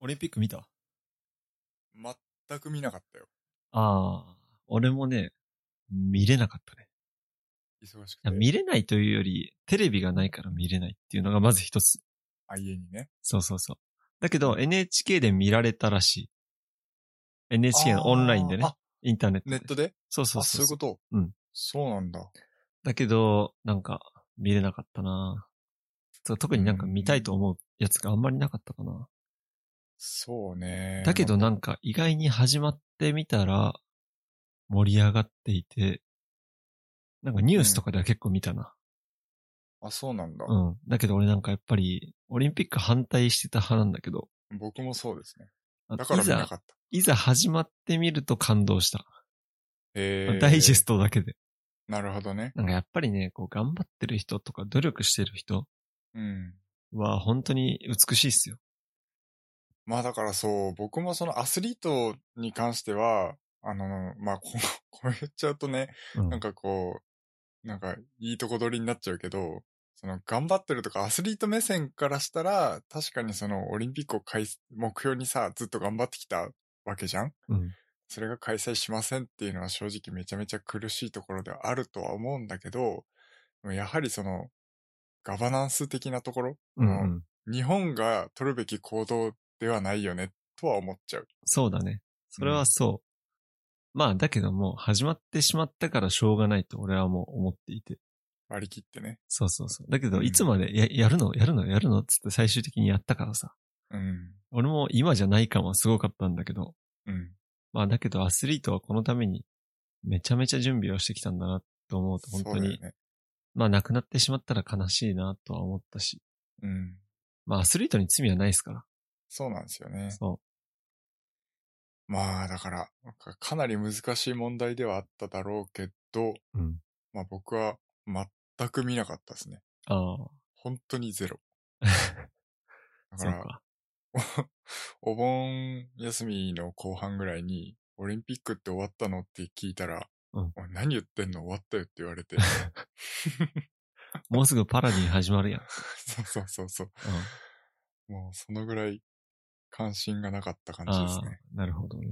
オリンピック見た？全く見なかったよ。ああ、俺もね、見れなかったね。忙しくて。見れないというより、テレビがないから見れないっていうのがまず一つ。あ、家にね。そうそうそう。だけど NHK で見られたらしい。NHK のオンラインでねあ。インターネットで。ネットで？そうそうあ、そ。そうういうこと？うん。そうなんだ。だけど、なんか、見れなかったなそう特になんか見たいと思うやつがあんまりなかったかな。そうね。だけどなんか意外に始まってみたら盛り上がっていて、なんかニュースとかでは結構見たな。あ、そうなんだ。うん。だけど俺なんかやっぱりオリンピック反対してた派なんだけど、僕もそうですね。あだからいざ、見なかった。いざ始まってみると感動した。へーダイジェストだけで。なるほどね。なんかやっぱりね、こう頑張ってる人とか努力してる人うん。は本当に美しいっすよ。まあだからそう、僕もそのアスリートに関しては、あの、まあこ、こう言っちゃうとね、うん。なんかこう、なんかいいとこ取りになっちゃうけど、その頑張ってるとかアスリート目線からしたら、確かにそのオリンピックを目標にさ、ずっと頑張ってきたわけじゃんうん。それが開催しませんっていうのは正直めちゃめちゃ苦しいところではあるとは思うんだけど、やはりその、ガバナンス的なところ、うんうん。日本が取るべき行動ではないよね、とは思っちゃう。そうだね。それはそう。まあ、だけどもう始まってしまったからしょうがないと俺はもう思っていて。割り切ってね。そうそうそう。だけど、うんいつまでややるの？やるの？やるの？つって最終的にやったからさ。うん。俺も今じゃない感はすごかったんだけど。うん。まあ、だけどアスリートはこのためにめちゃめちゃ準備をしてきたんだなと思うと本当に、ね。まあ、亡くなってしまったら悲しいなとは思ったし。うん。まあ、アスリートに罪はないですから。そうなんですよね。そまあ、だから、かかなり難しい問題ではあっただろうけど、う。うん。まあ僕は全く見なかったですね。ああ。本当にゼロ。だから。お盆休みの後半ぐらいに、オリンピックって終わったのって聞いたら、うん何言ってんの終わったよって言われて。もうすぐパラディン始まるやん。そうそうそうそう。うん。もうそのぐらい関心がなかった感じですあね。あ、なるほどね。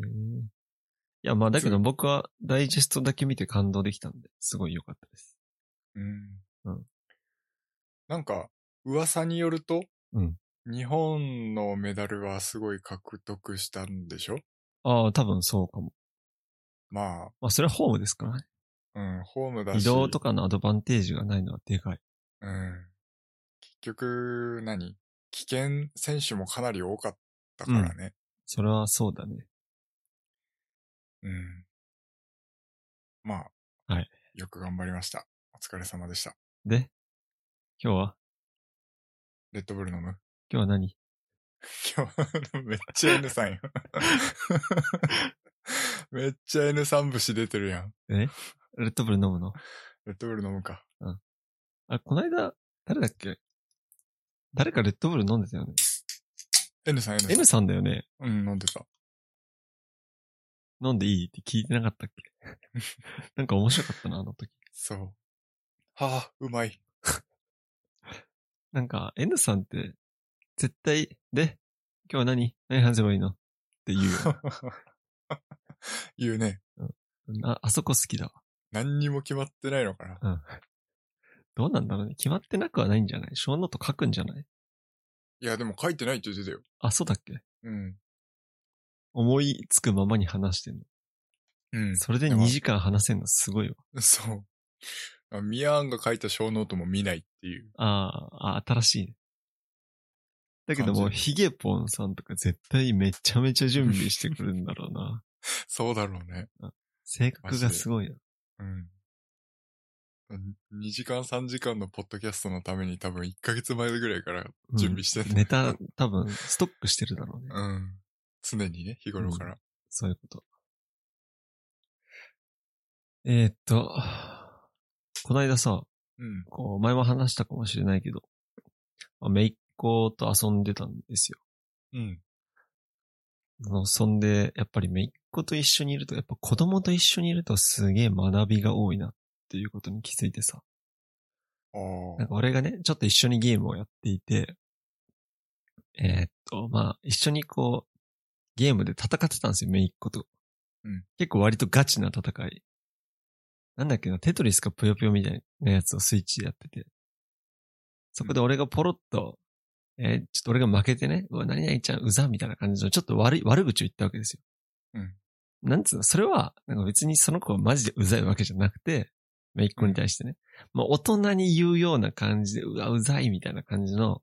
いや、まあだけど僕はダイジェストだけ見て感動できたんで、すごい良かったです。うん。うんなんか、噂によると、うん日本のメダルはすごい獲得したんでしょ？ああ、多分そうかも。ままあそれはホームですからね。あ、うん、ホームだし。移動とかのアドバンテージがないのはでかい。うん。結局何、危険選手もかなり多かったからね。それはそうだね。うん。まあ、はい。よく頑張りました。お疲れ様でした。で、今日は？レッドブル飲む？今日は何？今日、めっちゃ N さんよ。めっちゃ N3 節出てるやん。え？レッドブル飲むの？レッドブル飲むか。あ、この間、誰だっけ？誰かレッドブル飲んでたよね。N さん N さん。N さんだよね。うん、飲んでた。飲んでいいって聞いてなかったっけ？なんか面白かったな、あの時。そう。はあ、うまい。なんか、N さんって、絶対、で、今日は何？何話せばいいの？って言うよ。言うね。あ、あそこ好きだわ。何にも決まってないのかな。どうなんだろうね。決まってなくはないんじゃない？小ノート書くんじゃない？いや、でも書いてないって言ってたよ。あ、そうだっけ？うん。思いつくままに話してんの。うん。それででも2時間話せんのすごいわ。そう。あミヤーンが書いたショーノートも見ないっていう。あーあ、新しいね。だけども、感じヒゲポンさんとか絶対めちゃめちゃ準備してくるんだろうな。そうだろうね。性格がすごいな。うん。2時間3時間のポッドキャストのために多分1ヶ月前ぐらいからうん準備してる、ネタ 多分ストックしてるだろうね。うん。常にね、日頃から。そういうこと。えーっと、この間さ、うん。こう、前も話したかもしれないけど、まあめいっ子と遊んでたんですよ。うん。そんで、やっぱりめいっ子と一緒にいると、やっぱ子供と一緒にいるとすげえ学びが多いなっていうことに気づいてさ。なんか俺がね、ちょっと一緒にゲームをやっていて、えーっと、まあ、一緒にこう、ゲームで戦ってたんですよ、めいっ子と。うん結構割とガチな戦い。なんだっけな、テトリスかぷよぷよみたいなやつをスイッチでやってて。そこで俺がポロッと、えーちょっと俺が負けてね、うわ、何々ちゃんうざみたいな感じの、ちょっと悪い、悪口を言ったわけですよ。うん。なんつうの、それは、なんか別にその子はマジでうざいわけじゃなくて、めいっ子に対してね。まあ、大人に言うような感じで、うわ、うざいみたいな感じの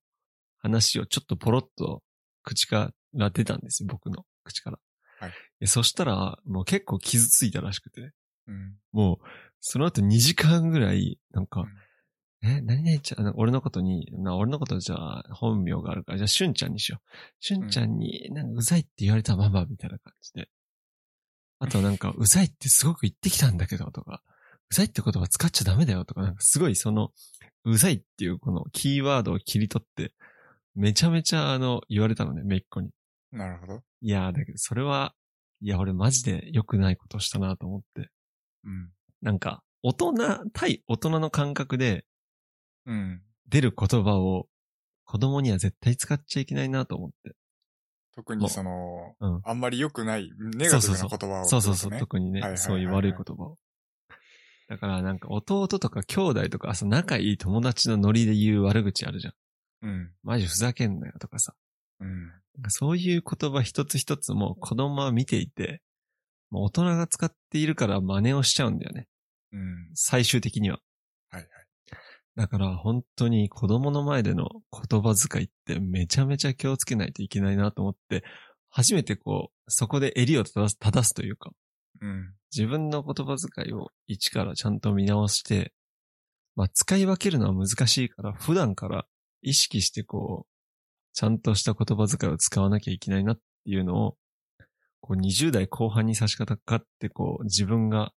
話をちょっとポロッと口から出たんですよ、僕の口から。はいでそしたら、もう結構傷ついたらしくて、うん。もう、その後2時間ぐらい、なんか、え、何々ちゃん、俺のことに、な俺のことじゃあ本名があるから、じゃあしゅんちゃんにしよう。しゅんちゃんに、なんかうざいって言われたままみたいな感じで。あとなんか、うざいってすごく言ってきたんだけど、とか、うざいって言葉使っちゃダメだよとか、なんかすごいその、うざいっていうこのキーワードを切り取って、めちゃめちゃあの、言われたのね、めいっ子に。なるほど。いやー、だけどそれは、いや、俺マジで良くないことをしたなと思って。うん。なんか、大人、対大人の感覚でうん。出る言葉を子供には絶対使っちゃいけないなと思って。特にその、うん。あんまり良くない、ネガティブな言葉を、そうそうそう、ね特にね、そういう悪い言葉を。だからなんか弟とか兄弟とか、あそう仲いい友達のノリで言う悪口あるじゃん。うん。マジふざけんなよとかさ。うん。なんかそういう言葉一つ一つも子供は見ていて、もう大人が使っているから真似をしちゃうんだよね。うん。最終的には。はいはい。だから本当に子供の前での言葉遣いってめちゃめちゃ気をつけないといけないなと思って、初めてこう、そこで襟を正すというか、うん。自分の言葉遣いを一からちゃんと見直して、まあ使い分けるのは難しいから、普段から意識してこう、ちゃんとした言葉遣いを使わなきゃいけないなっていうのを、こう20代後半に差し掛かってこう自分が、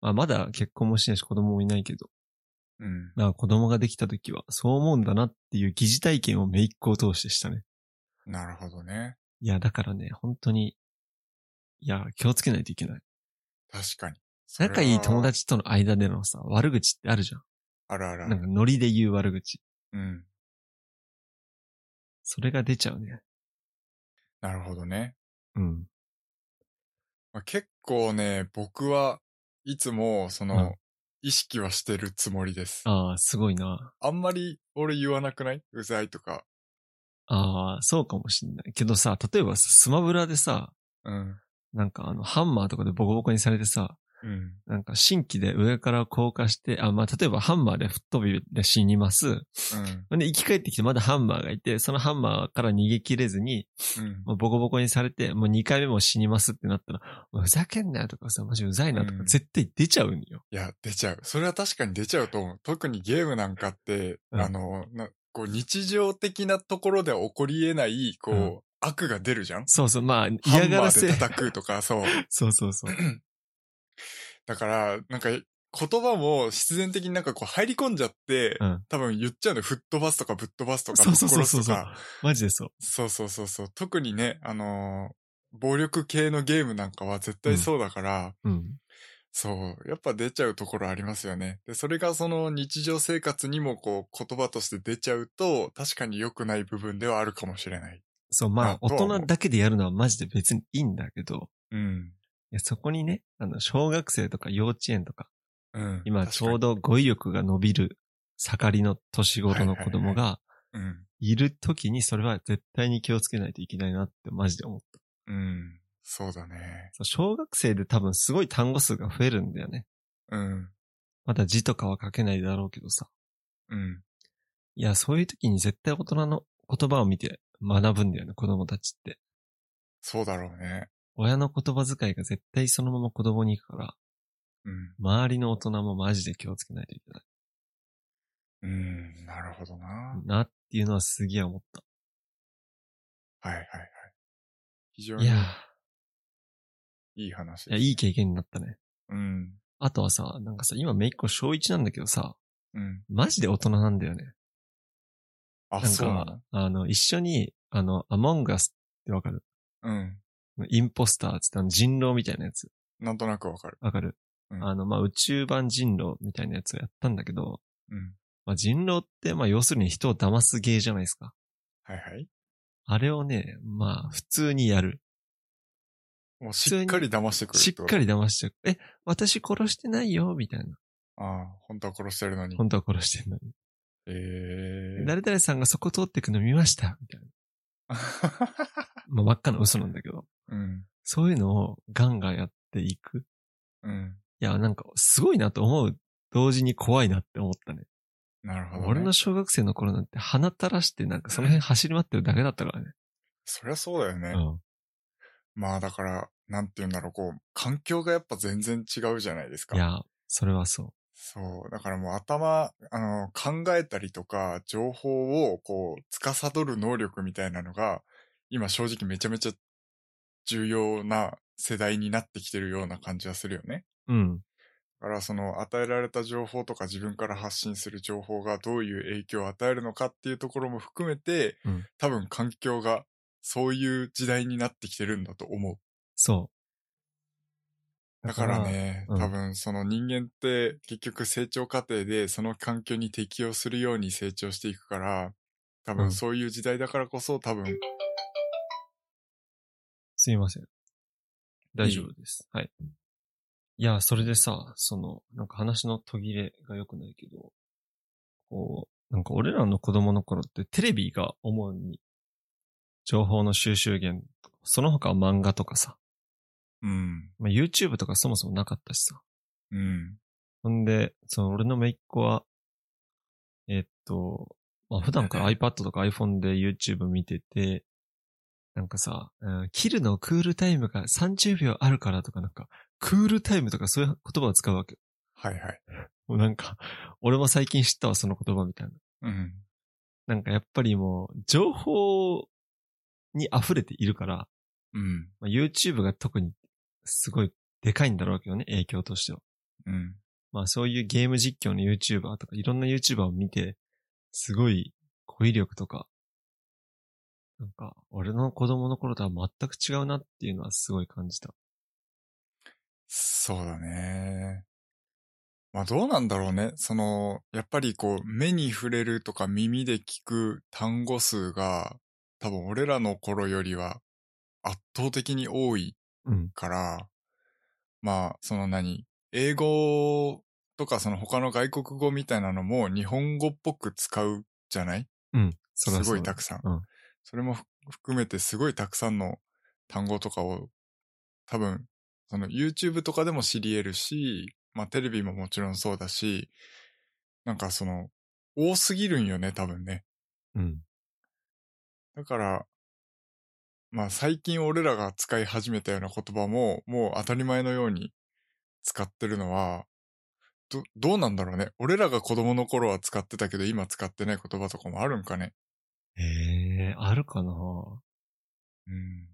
まあまだ結婚もしないし子供もいないけど、うん。まあ子供ができた時はそう思うんだなっていう疑似体験をめいっ子を通してしたね。なるほどね。いや、だからね、本当に、いや、気をつけないといけない。確かに。仲いい友。達との間でのさ、悪口ってあるじゃん。あるあるある。なんかノリで言う悪口。うん。それが出ちゃうね。なるほどね。うん。まあ、結構ね、僕はいつも、その、うん意識はしてるつもりです。ああ、すごいな。あんまり俺言わなくない？うざいとか。ああ、そうかもしんない。けどさ、例えばさスマブラでさ、うん。なんかあの、ハンマーとかでボコボコにされてさ、うん。なんか新規で上から降下して、あ、まあ、例えばハンマーで吹っ飛びで死にます。うん。で、生き返ってきてまだハンマーがいて、そのハンマーから逃げ切れずに、うん。もうボコボコにされて、もう2回目も死にますってなったら、ふざけんなよとかさ、マジうざいなとかうん絶対出ちゃうんよ。いや、出ちゃう。それは確かに出ちゃうと思う。特にゲームなんかって、うんあの、なこう日常的なところでは起こり得ない、こう、うん悪悪が出るじゃん？そうそう、まあ、ハ嫌がらせンマーで。叩くとか、そう。そうそうそう。だから、なんか、言葉も必然的になんかこう入り込んじゃって、うん。多分言っちゃうの、吹っ飛ばすとかぶっ飛ばすとか、そうそうそうそうそう。マジでそう。そうそうそうそう。特にね、あのー暴力系のゲームなんかは絶対そうだから、うん。そう、やっぱ出ちゃうところありますよね。で、それがその日常生活にもこう言葉として出ちゃうと、確かに良くない部分ではあるかもしれない。そう、まあ、大人だけでやるのはマジで別にいいんだけど、うん。いやそこにね、あの、小学生とか幼稚園とか、うん。今ちょうど。ど語彙力が伸びる盛りの年頃の子供がうん。いる時にそれは絶対に気をつけないといけないなってマジで思った。うん。そうだね。小学生で多分すごい単語数が増えるんだよね。うん。まだ字とかは書けないだろうけどさ。うん。いや、そういう時に絶対大人の言葉を見て学ぶんだよね、子供たちって。そうだろうね。親の言葉遣いが絶対そのまま子供に行くから、うん。周りの大人もマジで気をつけないといけない。うん。なるほどな。なっていうのはすげえ思っはいはいはい。非常た。にいやいい話ー、いや、いい経験になったね。うん。あとはさ、なんかさ、今めいっ子小1なんだけどさ、うん。マジで大人なんだよね。あ、なんそうなのか、あの、一緒に、あの、アモンガスってわかる？うん。インポスターっつってあの人狼みたいなやつ。なんとなくわかる。わかる、うんあの、まあ、宇宙版人狼みたいなやつをやったんだけど、うん。まあ、人狼って、まあ、要するに人を騙す芸じゃないですか。はいはい。あれをね、まあ、普通にやる。もうしっかり騙してくるしっかり。り騙してえ、私殺してないよ、みたいな。ああ、本当は殺してるのに。本当は殺してんのに。ええ誰々さんがそこ通ってくの見ました、みたいな。まあ、真っ赤な嘘なんだけど。うん。そういうのをガンガンやっていく。うん。いや、なんか、すごいなと思う。同時に怖いなって思ったね。なるほど、ね。俺の小学生の頃なんて鼻垂らしてなんかその辺走り回ってるだけだったからね。そりゃそうだよね。うん。まあだから、なんて言うんだろう、こう、環境がやっぱ全然違うじゃないですか。いや、それはそそう。だからもう頭、あの、考えたりとか、情報をこう、司る能力みたいなのが、今正直めちゃめちゃ重要な世代になってきてるような感じはするよね。う。うん。だからその与えられた情報とか自分から発信する情報がどういう影響を与えるのかっていうところも含めて、うん多分環境がそういう時代になってきてるんだと思う。そう。だからね、うん多分その人間って結局成長過程でその環境に適応するように成長していくから、多うん分そういう時代だからこそ多分、すいません。大丈夫です。はい。いや、それでさ、その、なんか話の途切れが良くないけど、こう、なんか俺らの子供の頃ってテレビが主に情報の収集源、その他は漫画とかさ、うん、まあ、YouTube とかそもそもなかったしさ。うん、ほんで、その俺の姪っ子は、えっと、まあ普段から iPad とか iPhone で YouTube 見てて、なんかさ、うん、切るのクールタイムが30秒あるからとかなんか、クールタイムとかそういう言葉を使うわけ。はいはい。もうなんか、俺も最近知ったわ、その言葉みたいな。うん、なんかやっぱりもう、情報に溢れているから、うん、まあ、YouTube が特にすごいでかいんだろうけどね、影響としては。うん、まあそういうゲーム実況の YouTuber とかいろんな YouTuber を見て、すごい語彙力とか、なんか、俺の子供の頃とは全く違うなっていうのはすごい感じた。そうだね。まあどうなんだろうね。その、やっぱりこう、目に触れるとか耳で聞く単語数が、多分俺らの頃よりは圧倒的に多いうん。から、まあ、その何英語とかその他の外国語みたいなのも日本語っぽく使うじゃない？うん。そすごいたくさん。うんそれもふ含めてすごいたくさんの単語とかを多分、その YouTube とかでも知り得るし、まあテレビももちろんそうだし、なんかその、多すぎるんよね、多分ね。うん。だから、まあ最近俺らが使い始めたような言葉も、もう当たり前のように使ってるのは、ど、どうなんだろうね。俺らが子供の頃は使ってたけど、今使ってない言葉とかもあるんかね。ええー、あるかなうん。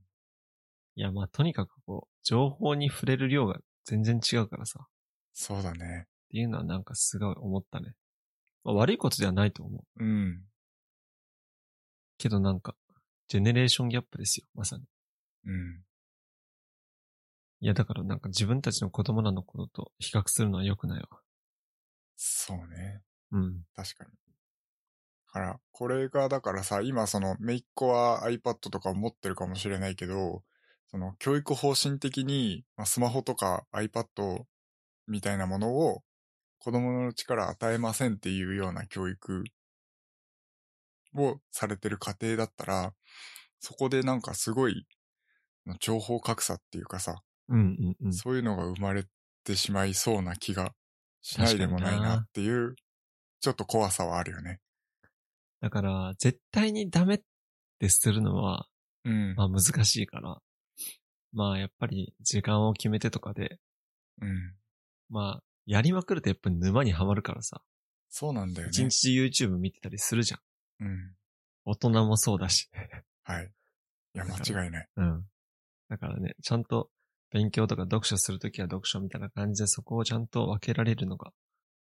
いや、まあとにかくこう、情報に触れる量が全然違うからさ。っそうだね。ていうのはなんかすごい思ったね。まあ、悪いことではないと思う。うん。けどなんか、ジェネレーションギャップですよ、まさに。うん。いや、だからなんか自分たちの子供らのことと比較するのは良くないわ。そうね。うん。確かに。だから、これがだからさ、今その、めいっ子は iPad とか持ってるかもしれないけど、その、教育方針的に、まあ、スマホとか iPad みたいなものを子供のうちから与えませんっていうような教育をされてる家庭だったら、そこでなんかすごい、情報格差っていうかさ、うんうんうん。そういうのが生まれてしまいそうな気がしないでもないなっていう、ちょっと怖さはあるよね。だから、絶対にダメってするのは、うん。まあ難しいから。まあやっぱり時間を決めてとかで、うん。まあ、やりまくるとやっぱり沼にはまるからさ。そうなんだよ一ね。日 YouTube 見てたりするじゃん。うん。大人もそうだし。はい。いや、間違いない。うん。だからね、ちゃんと勉強とか読書するときは読書みたいな感じでそこをちゃんと分けられるのが、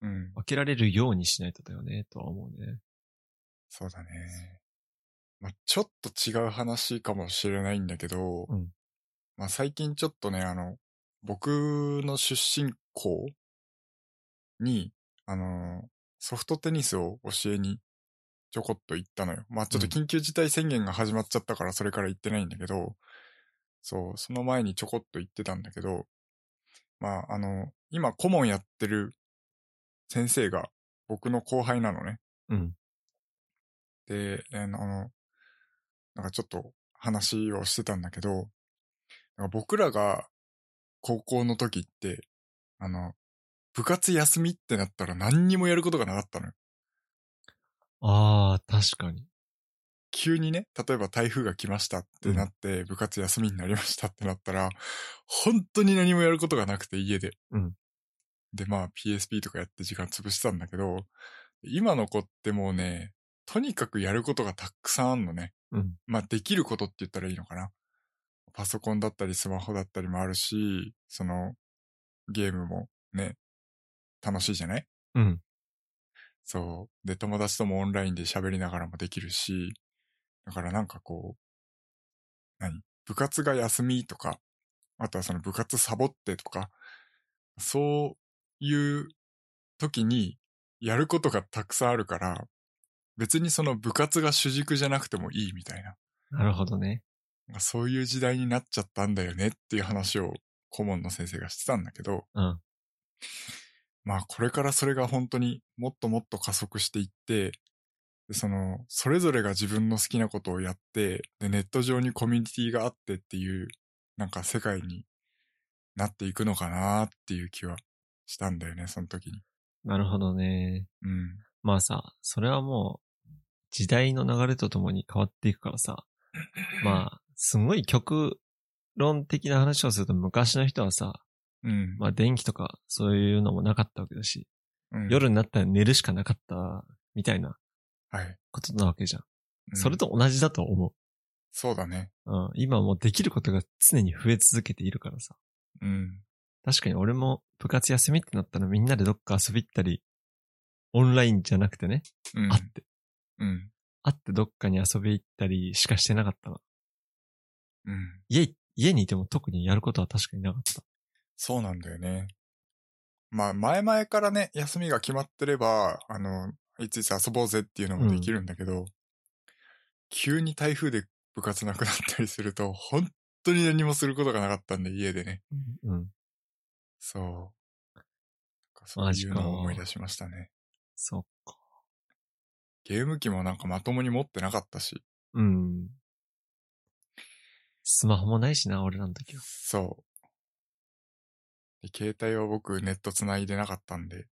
うん。分けられるようにしないとだよね、とは思うね。そうだね。まあ、ちょっと違う話かもしれないんだけど、うんまあ、最近ちょっとね、あの、僕の出身校に、あの、ソフトテニスを教えにちょこっと行ったのよ。まあちょっと緊急事態宣言が始まっちゃったからそれから行ってないんだけど、そう、その前にちょこっと行ってたんだけど、まああの、今顧問やってる先生が僕の後輩なのね。うん。で、あの、なんかちょっと話をしてたんだけど、なんか僕らが高校の時って、あの、部活休みってなったら何にもやることがなかったのよ。ああ、確かに。急にね、例えば台風が来ましたってなって、部活休みになりましたってなったら、本当に何もやることがなくて家で。うんで、まあ PSP とかやって時間潰してたんだけど、今の子ってもうね、とにかくやることがたくさんあんのね。うん。まあできることって言ったらいいのかな。パソコンだったりスマホだったりもあるし、そのゲームもね、楽しいじゃない？うん。そう。で、友達ともオンラインで喋りながらもできるし、だからなんかこう、何？部活が休みとか、あとはその部活サボってとか、そういう時にやることがたくさんあるから、別にその部活が主軸じゃなくてもいいみたいな。なるほどね。そういう時代になっちゃったんだよねっていう話を顧問の先生がしてたんだけど、うん。まあこれからそれが本当にもっともっと加速していって、でその、それぞれが自分の好きなことをやって、で、ネット上にコミュニティがあってっていう、なんか世界になっていくのかなっていう気はしたんだよね、その時に。なるほどね。うん。まあさ、それはもう、時代の流れとともに変わっていくからさ、まあ、すごい極論的な話をすると昔の人はさ、うん。まあ電気とかそういうのもなかったわけだし、うん、夜になったら寝るしかなかったみたいなはい。ことなわけじゃん。うんそれと同じだと思そうだね。う。うん、今もうできることが常に増え続けているからさ。うん。確かに俺も部活休みってなったらみんなでどっか遊び行ったり、オンラインじゃなくてね、うん。会って、うん。会ってどっかに遊び行ったりしかしてなかったな。うん。家、家にいても特にやることは確かになかった。そうなんだよね。まあ、前々からね、休みが決まってれば、あの、いついつ遊ぼうぜっていうのもできるんだけど、急に台風で部活なくなったりすると、本当に何もすることがなかったんで、家でね。うん。そう。そういうのを思い出しましたね。そっか。ゲーム機もなんかまともに持ってなかったし、うん。スマホもないしな、俺らの時は。そう。で携帯は僕ネット繋いでなかったんで、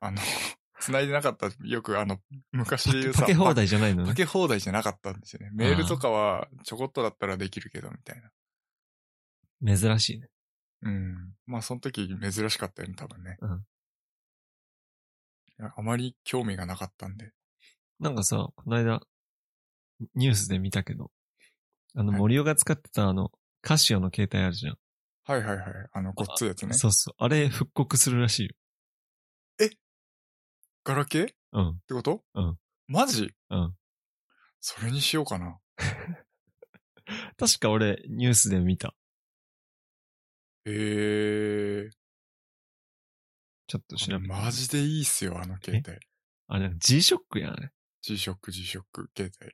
あの、繋いでなかった、よくあの、昔で言うさ、かけ放題じゃないのね。かけ放題じゃなかったんですよね。メールとかはちょこっとだったらできるけど、みたいな。珍しいね。うん。まあ、その時珍しかったよね、多分ね。うんあまり興味がなかったんで。なんかさ、この間、ニュースで見たけど、あの、はい森尾が使ってたあの、カシオの携帯あるじゃん。はいはいはい。あの、ごっついやつね。そうそう。あれ復刻するらしいよ。ガラケー？っうん。てこと？うん。マジ？うん。それにしようかな。確か俺、ニュースで見た。へえちょっと調べて。マジでいいっすよ、あの携帯。あれ、G-SHOCK やん、あれ。G-SHOCK、G-SHOCK 携帯。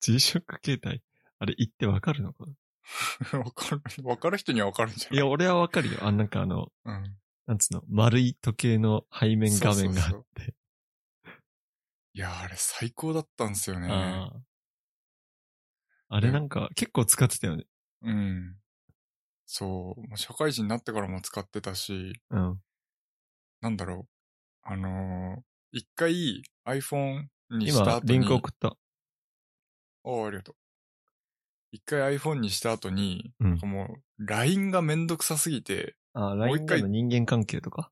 G-SHOCK 携帯？あれ、言ってわかるのかな？わかる、わかる人にはわかるんじゃない？いや、俺はわかるよ。あ、なんかあの、うん。なんつうの、丸い時計の背面画面があって。そうそういや、あれ最高だったんですよね。ああ。あれなんか結構使ってたよね。うん。そう。社会人になってからも使ってたし、うん。なんだろう。あのー一回 iPhone にした今、後に。リンク送った。おありがとう。一回 iPhone にした後に、うんなんかもう、LINE がめんどくさすぎて、あ、もう一 LINE 回での人間関係とか？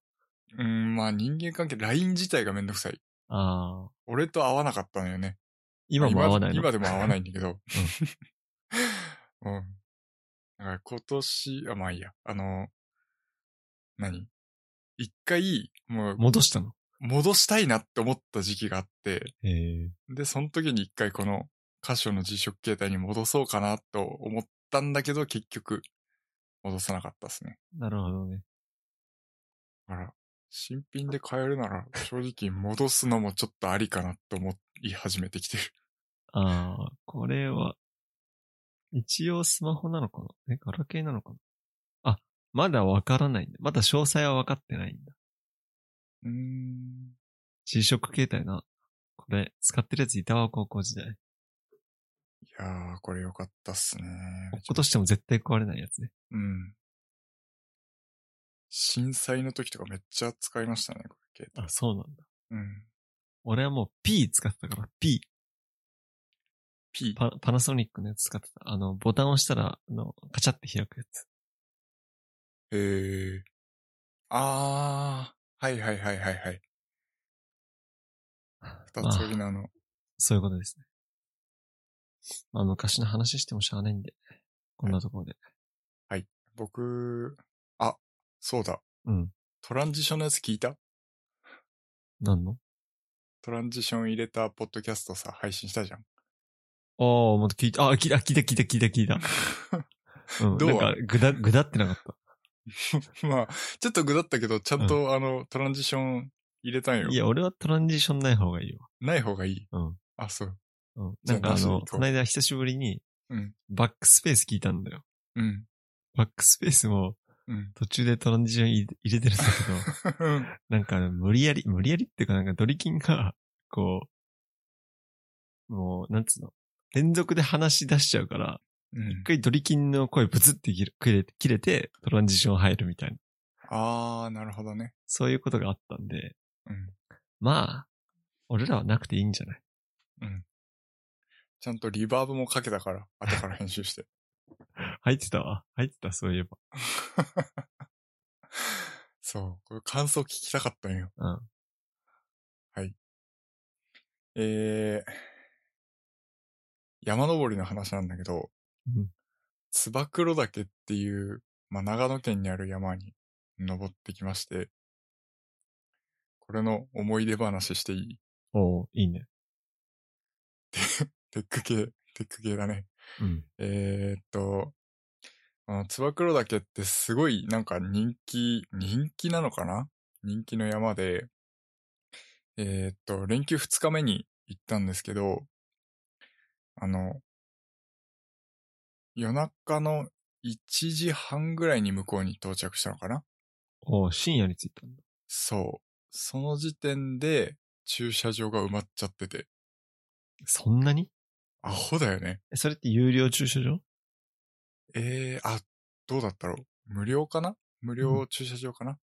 うん、まあ人間関係、LINE 自体がめんどくさい。ああ。俺と合わなかったのよね。今も合わないの？今でも合わないんだけど。うん。だから今年、あ、まあいいや。あの、何？一回、もう、戻したの？戻したいなって思った時期があって、へえ。で、その時に一回この歌手の G-SHOCK 携帯に戻そうかなと思ったんだけど、結局、戻さなかったですね。なるほどね。だから、新品で買えるなら、正直戻すのもちょっとありかなと思い始めてきてる。ああ、これは、一応スマホなのかな？え、ガラケーなのかな？あ、まだわからないんだ。まだ詳細は分かってないんだ。うーん。ック携帯な。これ、使ってるやついたわ、高校時代。いやー、これ良かったっすね。落っことしても絶対壊れないやつね。うん。震災の時とかめっちゃ使いましたね、これ、携あ、そうなんだ。帯。うん。俺はもう P 使ってたから、P。P？パパナソニックのやつ使ってた。あの、ボタンを押したら、あの、カチャって開くやつ。えー。あー。はいはいはいはいはい。二つ折りのあの、そういうことですね。まあ、昔の話してもしゃあないんで、こんなところで。僕、あ、そうだ。うん。トランジションのやつ聞いた？なんの？トランジション入れたポッドキャストさ、配信したじゃん。ああ、また聞いた、あ、聞いた、聞いた、聞いた、聞いた、聞いた。うん。どう？なんか、ぐだ、ぐだってなかった。まあ、ちょっとぐだったけど、ちゃんと、あの、トランジション入れたんよ。いや、俺はトランジションない方がいいわ。ない方がいい？うん。あ、そう。うん。なんかあの、この間久しぶりに、うん。バックスペース聞いたんだよ。うん。バックスペースもうん。途中でトランジション入れてるんだけど、うん。なんか無理やり、無理やりっていうかなんかドリキンが、こう、もう、なんつうの、連続で話し出しちゃうから、うん一。回ドリキンの声ブツって切れ切れ切れて、トランジション入るみたいな。あー、なるほどね。そういうことがあったんで、うん。まあ、俺らはなくていいんじゃない？うん。ちゃんとリバーブもかけたから、後から編集して。入ってた？わ。入ってた、そういえば。そう。これ感想聞きたかったんよ。うん。えー、山登りの話なんだけど、うんつば九郎岳っていう、まあ、長野県にある山に登ってきまして、これの思い出話していい？おういいね。テック系、テック系だね。うん。えー、っと、あの、つば九郎岳ってすごいなんか人気、人気なのかな？人気の山で、えー、っと、連休2日目に行ったんですけど、あの、夜中の1時半ぐらいに向こうに到着したのかな？おう深夜に着いたんだ。そう。その時点で駐車場が埋まっちゃってて。そんなに？アホだよね。えそれって有料駐車場？えー、あ、どうだったろう無料かな？無料駐車場かな、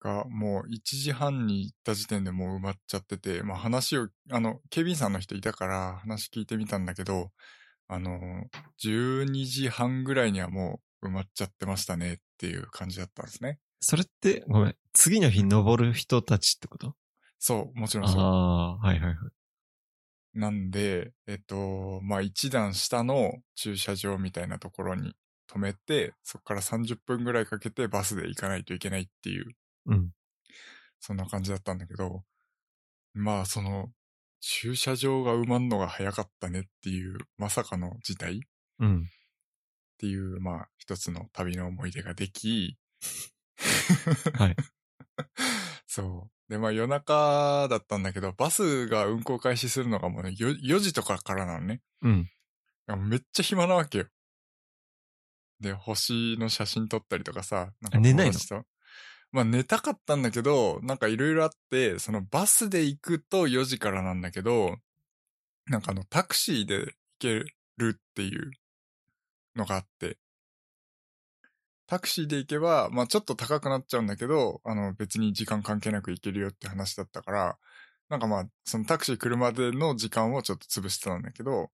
が、もう1時半に行った時点でもう埋まっちゃってて、まあ話を、あの、警備員さんの人いたから話聞いてみたんだけど、あの、12時半ぐらいにはもう埋まっちゃってましたねっていう感じだったんですね。それって、ごめん。次の日登る人たちってこと？そう、もちろんあそう。あ、はいはいはい。なんで、えっと、まあ、一段下の駐車場みたいなところに止めて、そこから30分ぐらいかけてバスで行かないといけないっていう、うん。そんな感じだったんだけど、まあ、その、駐車場が埋まんのが早かったねっていう、まさかの事態っうん。ていう、まあ、一つの旅の思い出ができ、はい。そう。で、まあ夜中だったんだけど、バスが運行開始するのがもうね、4, 4時とかからなのね。うん。めっちゃ暇なわけよ。で、星の写真撮ったりとかさ、なんか寝ないの？まあ寝たかったんだけど、なんかいろいろあって、そのバスで行くと4時からなんだけど、なんかあのタクシーで行けるっていうのがあって、タクシーで行けば、まあちょっと高くなっちゃうんだけど、あの別に時間関係なく行けるよって話だったから、なんかまあ、そのタクシー来るまでの時間をちょっと潰してたんだけど、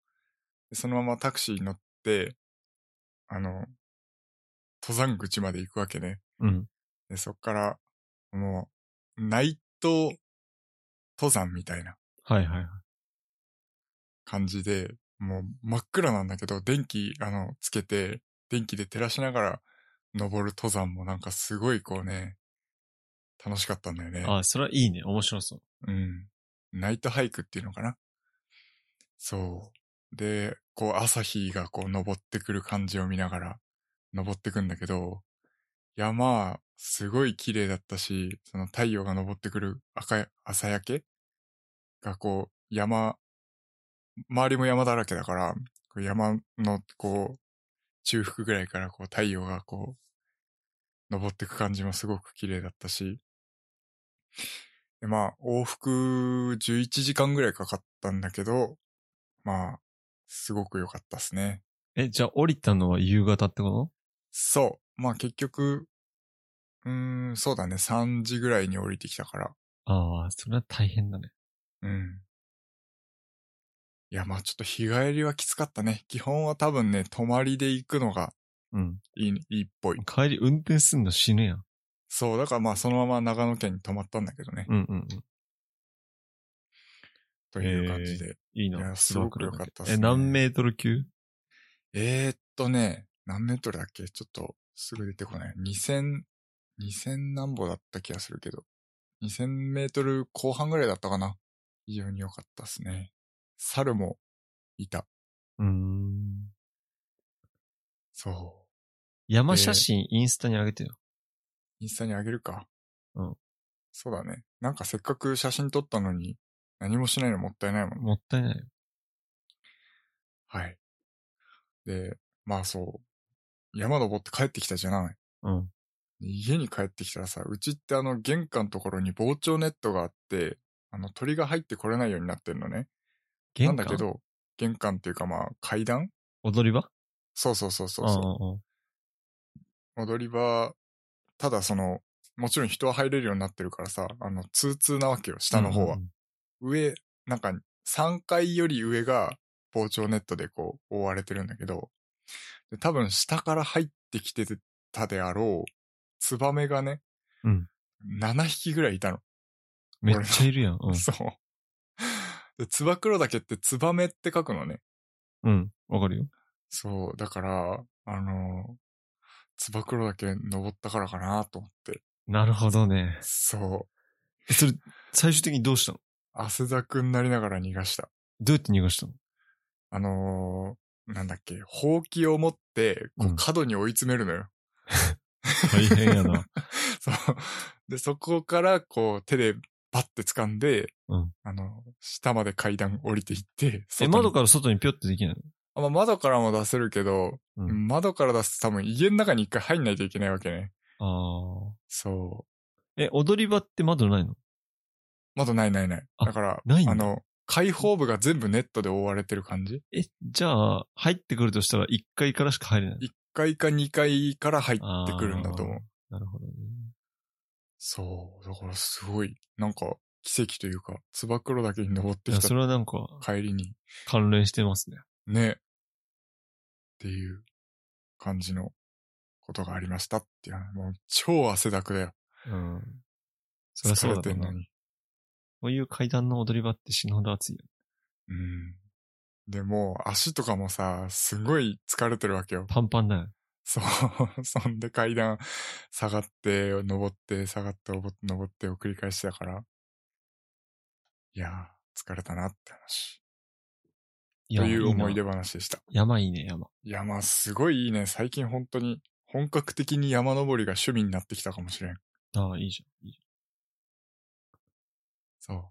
でそのままタクシーに乗って、あの、登山口まで行くわけね。うん。で、そっから、もう、ナイト登山みたいなはいはいはい。感じで、もう真っ暗なんだけど、電気、あの、つけて、電気で照らしながら登る登山もなんかすごいこうね、楽しかったんだよね。ああ、それはいいね。面白そう。うん。ナイトハイクっていうのかなそう。で、こう朝日がこう登ってくる感じを見ながら登ってくんだけど、山、すごい綺麗だったし、その太陽が昇ってくる赤い朝焼けがこう、山、周りも山だらけだから、山のこう、中腹ぐらいからこう太陽がこう、昇ってく感じもすごく綺麗だったし、でまあ、往復11時間ぐらいかかったんだけど、まあ、すごく良かったっすね。え、じゃあ降りたのは夕方ってこそう。まあ結局、うーん、そうだね。3時ぐらいに降りてきたから。とああ、それは大変だね。うん。いや、まあちょっと日帰りはきつかったね。基本は多分ね、泊まりで行くのがうん。いい、いいっぽい。帰り運転すんの死ぬやん。そう、だからまあそのまま長野県に泊まったんだけどね。うんうんうん。という感じで。いいいやな。すごく良かったっすねえ、何メートル級？えー、っとね、何メートルだっけ？ちょっとすぐ出てこない。2000、2000何歩だった気がするけど。2000メートル後半ぐらいだったかな。非常に良かったですね。猿もいた。うーん。そう。山写真インスタに上げてよ。インスタにあげるか。うん。そうだね。なんかせっかく写真撮ったのに何もしないのもったいないもん。もったいないよ。はい。で、まあそう。山登って帰ってきたじゃない。うん。家に帰ってきたらさ、うちってあの玄関のところに防鳥ネットがあって、あの鳥が入ってこれないようになってるのね。玄関？なんだけど、玄関っていうかまあ階段？踊り場？そうそうそうそうあそう。踊り場、ただその、もちろん人は入れるようになってるからさ、あの、通通なわけよ、下の方は。うん上、なんか、3階より上が防鳥ネットでこう、覆われてるんだけど、で多分下から入ってきてたであろう、ツバメがね、うん7匹ぐらいいたの。めっちゃいるやん。うん。そう。で、つば九郎岳ってツバメって書くのね。うん。わかるよ。そう。だから、あの、つば九郎岳登ったからかなと思って。なるほどね。そう。え、それ、最終的にどうしたの？汗だくになりながら逃がした。どうやって逃がしたの？あのーなんだっけ、ほうきを持って、こううん角に追い詰めるのよ。大変やな。そう。で、そこから、こう、手でパッて掴んで、うんあの、下まで階段降りていって、え、窓から外にピョってできないの？あまあ、窓からも出せるけど、うん窓から出すと多分家の中に一回入んないといけないわけね。ああ。そう。え、踊り場って窓ないの？窓ないないない。あだから、ないあの、開放部が全部ネットで覆われてる感じえ、じゃあ、入ってくるとしたら1階からしか入れない ?1 階か2階から入ってくるんだと思う。なるほどね。そう。だからすごい、なんか、奇跡というか、つば九郎だけに登ってきたそれはなんか、帰りに、関連してますね。ね。っていう感じのことがありましたっていう。もう超汗だくだよ。うん。そりゃそうだろうな。疲れてんのに。こういう階段の踊り場って死ぬほど暑いよ。うん。でもう足とかもさ、すごい疲れてるわけよ。パンパンだよ。そう。そんで階段下がって、登って、下がって、登ってを繰り返してたから。いやー、疲れたなって話。という思い出な話でした。山いいね、山。いや、まあ、すごいいいね。最近本当に、本格的に山登りが趣味になってきたかもしれん。ああ、いいじゃん。いいじそう。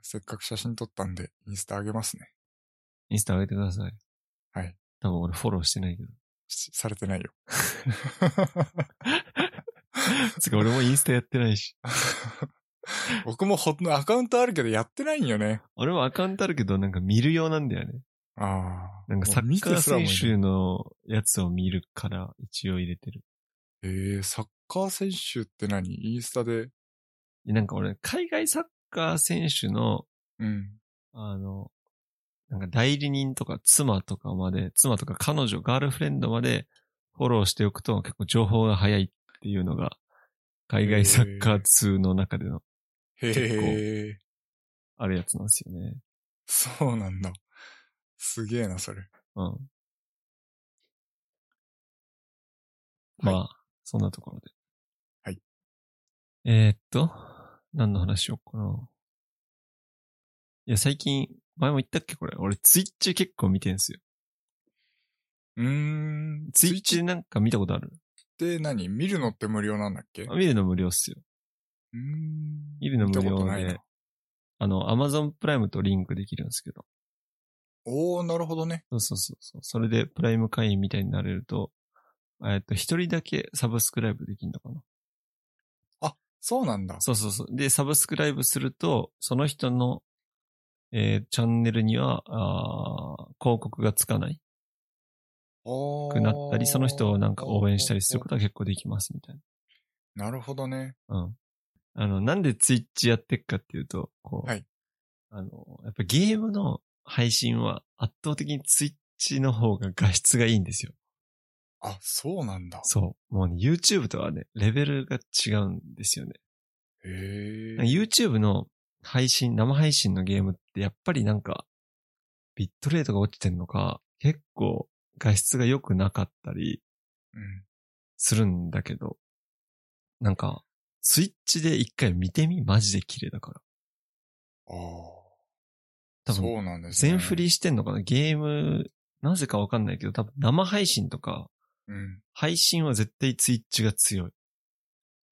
せっかく写真撮ったんで、インスタあげますね。ゃんインスタ上げてください。はい。多分俺フォローしてないけど。しされてないよ。つか俺もインスタやってないし。僕もほんのアカウントあるけどやってないんよね。俺もアカウントあるけど、なんか見るようなんだよね。ああ。なんかサッカー選手のやつを見るから一応入れてる。えー、サッカー選手って何？インスタで？でなんか俺、海外サッカー選手の、うん。あの、なんか代理人とか妻とかまで、妻とか彼女、ガールフレンドまでフォローしておくと結構情報が早いっていうのが、海外サッカー通の中でのへえ。あるやつなんですよね。そうなんだ。すげえな、それ。うん。まあ、そんなところで。はい。えー、っと、何の話しようかな。いや、最近、前も言ったっけこれ。俺、ツイッチ結構見てんすよ。うーん。ツイッチなんか見たことある？って何？見るのって無料なんだっけ？見るの無料っすよ。うーん。見るの無料で見たことないな。あの、アマゾンプライムとリンクできるんですけど。おー、なるほどね。そうそうそうそう。それでプライム会員みたいになれると、えっと、一人だけサブスクライブできるのかなそうなんだ。そうそうそう。で、サブスクライブすると、その人の、えーチャンネルには、あー広告がつかないくなったり、その人をなんか応援したりすることは結構できますみたいなるほどね。な。うん。あの、なんでツイッチやってっかっていうと、こう、はいあの、やっぱゲームの配信は圧倒的にツイッチの方が画質がいいんですよ。あ、そうなんだ。そう。もうね、YouTube とはね、レベルが違うんですよね。へえ。YouTube の配信、生配信のゲームってやっぱりなんか、ビットレートが落ちてんのか、結構画質が良くなかったりうん。するんだけど、なんか、スイッチで一回見てみマジで綺麗だから。ああ。多分。全振。りしてんのかな？ゲーム、なぜかわかんないけど、多分生配信とか、うん。配信は絶対ツイッチが強い。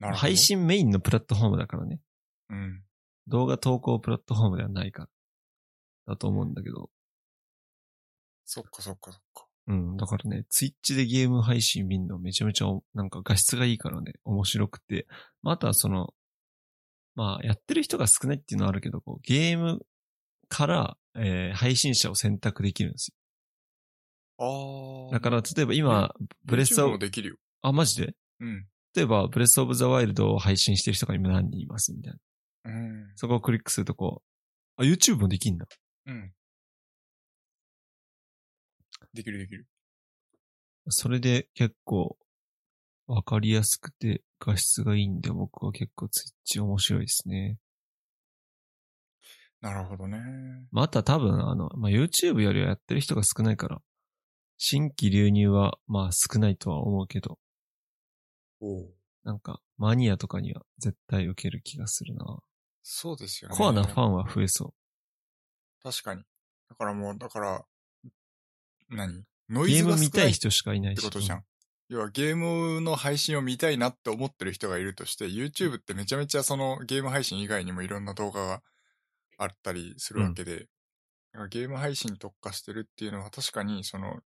なるほど。配。信メインのプラットフォームだからね。うん。動画投稿プラットフォームではないから。だと思うんだけど。そっかそっかそっか。うん。だからね、ツイッチでゲーム配信見るのめちゃめちゃおなんか画質がいいからね、面白くて。まあ、あとはその、まあ、やってる人が少ないっていうのはあるけど、こうゲームから、えー配信者を選択できるんですあよ。あ。だから、例えば今、ブレスオブ、もできるよ。あ、マジで？うん。例えば、ブレスオブザワイルドを配信してる人が今何人いますみたいな。うん。そこをクリックするとこう、あ、YouTube もできんだ。うん。できるできる。それで結構、わかりやすくて画質がいいんで、僕は結構ツイッチ面白いですね。なるほどね。まあ、あとは多分、あの、まあ、YouTube よりはやってる人が少ないから、新規流入は、まあ少ないとは思うけど、おうなんか、マニアとかには絶対受ける気がするな。そうですよね。コアなファンは増えそ確かに。だからもう、だから、何？ノう。ゲーイズが少ないっム見たい人しかいないし。てことじゃん。要はゲームの配信を見たいなって思ってる人がいるとして、YouTube ってめちゃめちゃそのゲーム配信以外にもいろんな動画があったりするわけで、だからゲーム配信に特化してるっていうのは確かにその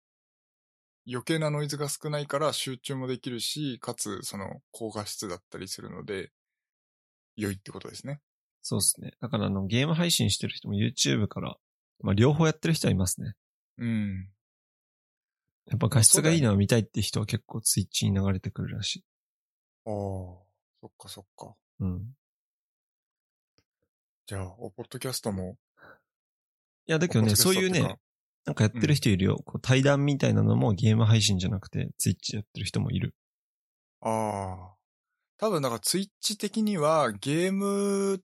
余計なノイズが少ないから集中もできるし、かつその高画質だったりするので、良いってことですね。そうですね。だからあの、ゲーム配信してる人も YouTube から、まあ両方やってる人はいますね。うん。やっぱ画質がいいのを見たいって人は結構ツイッチに流れてくるらしい。ああ、そっかそっか。うん。じゃあ、おポッドキャストも、いや、だけどね、そういうねなんかやってる人いるよ。こう対談みたいなのもゲーム配信じゃなくて、ツイッチやってる人もいる。ああ。多分、なんかツイッチ的にはゲーム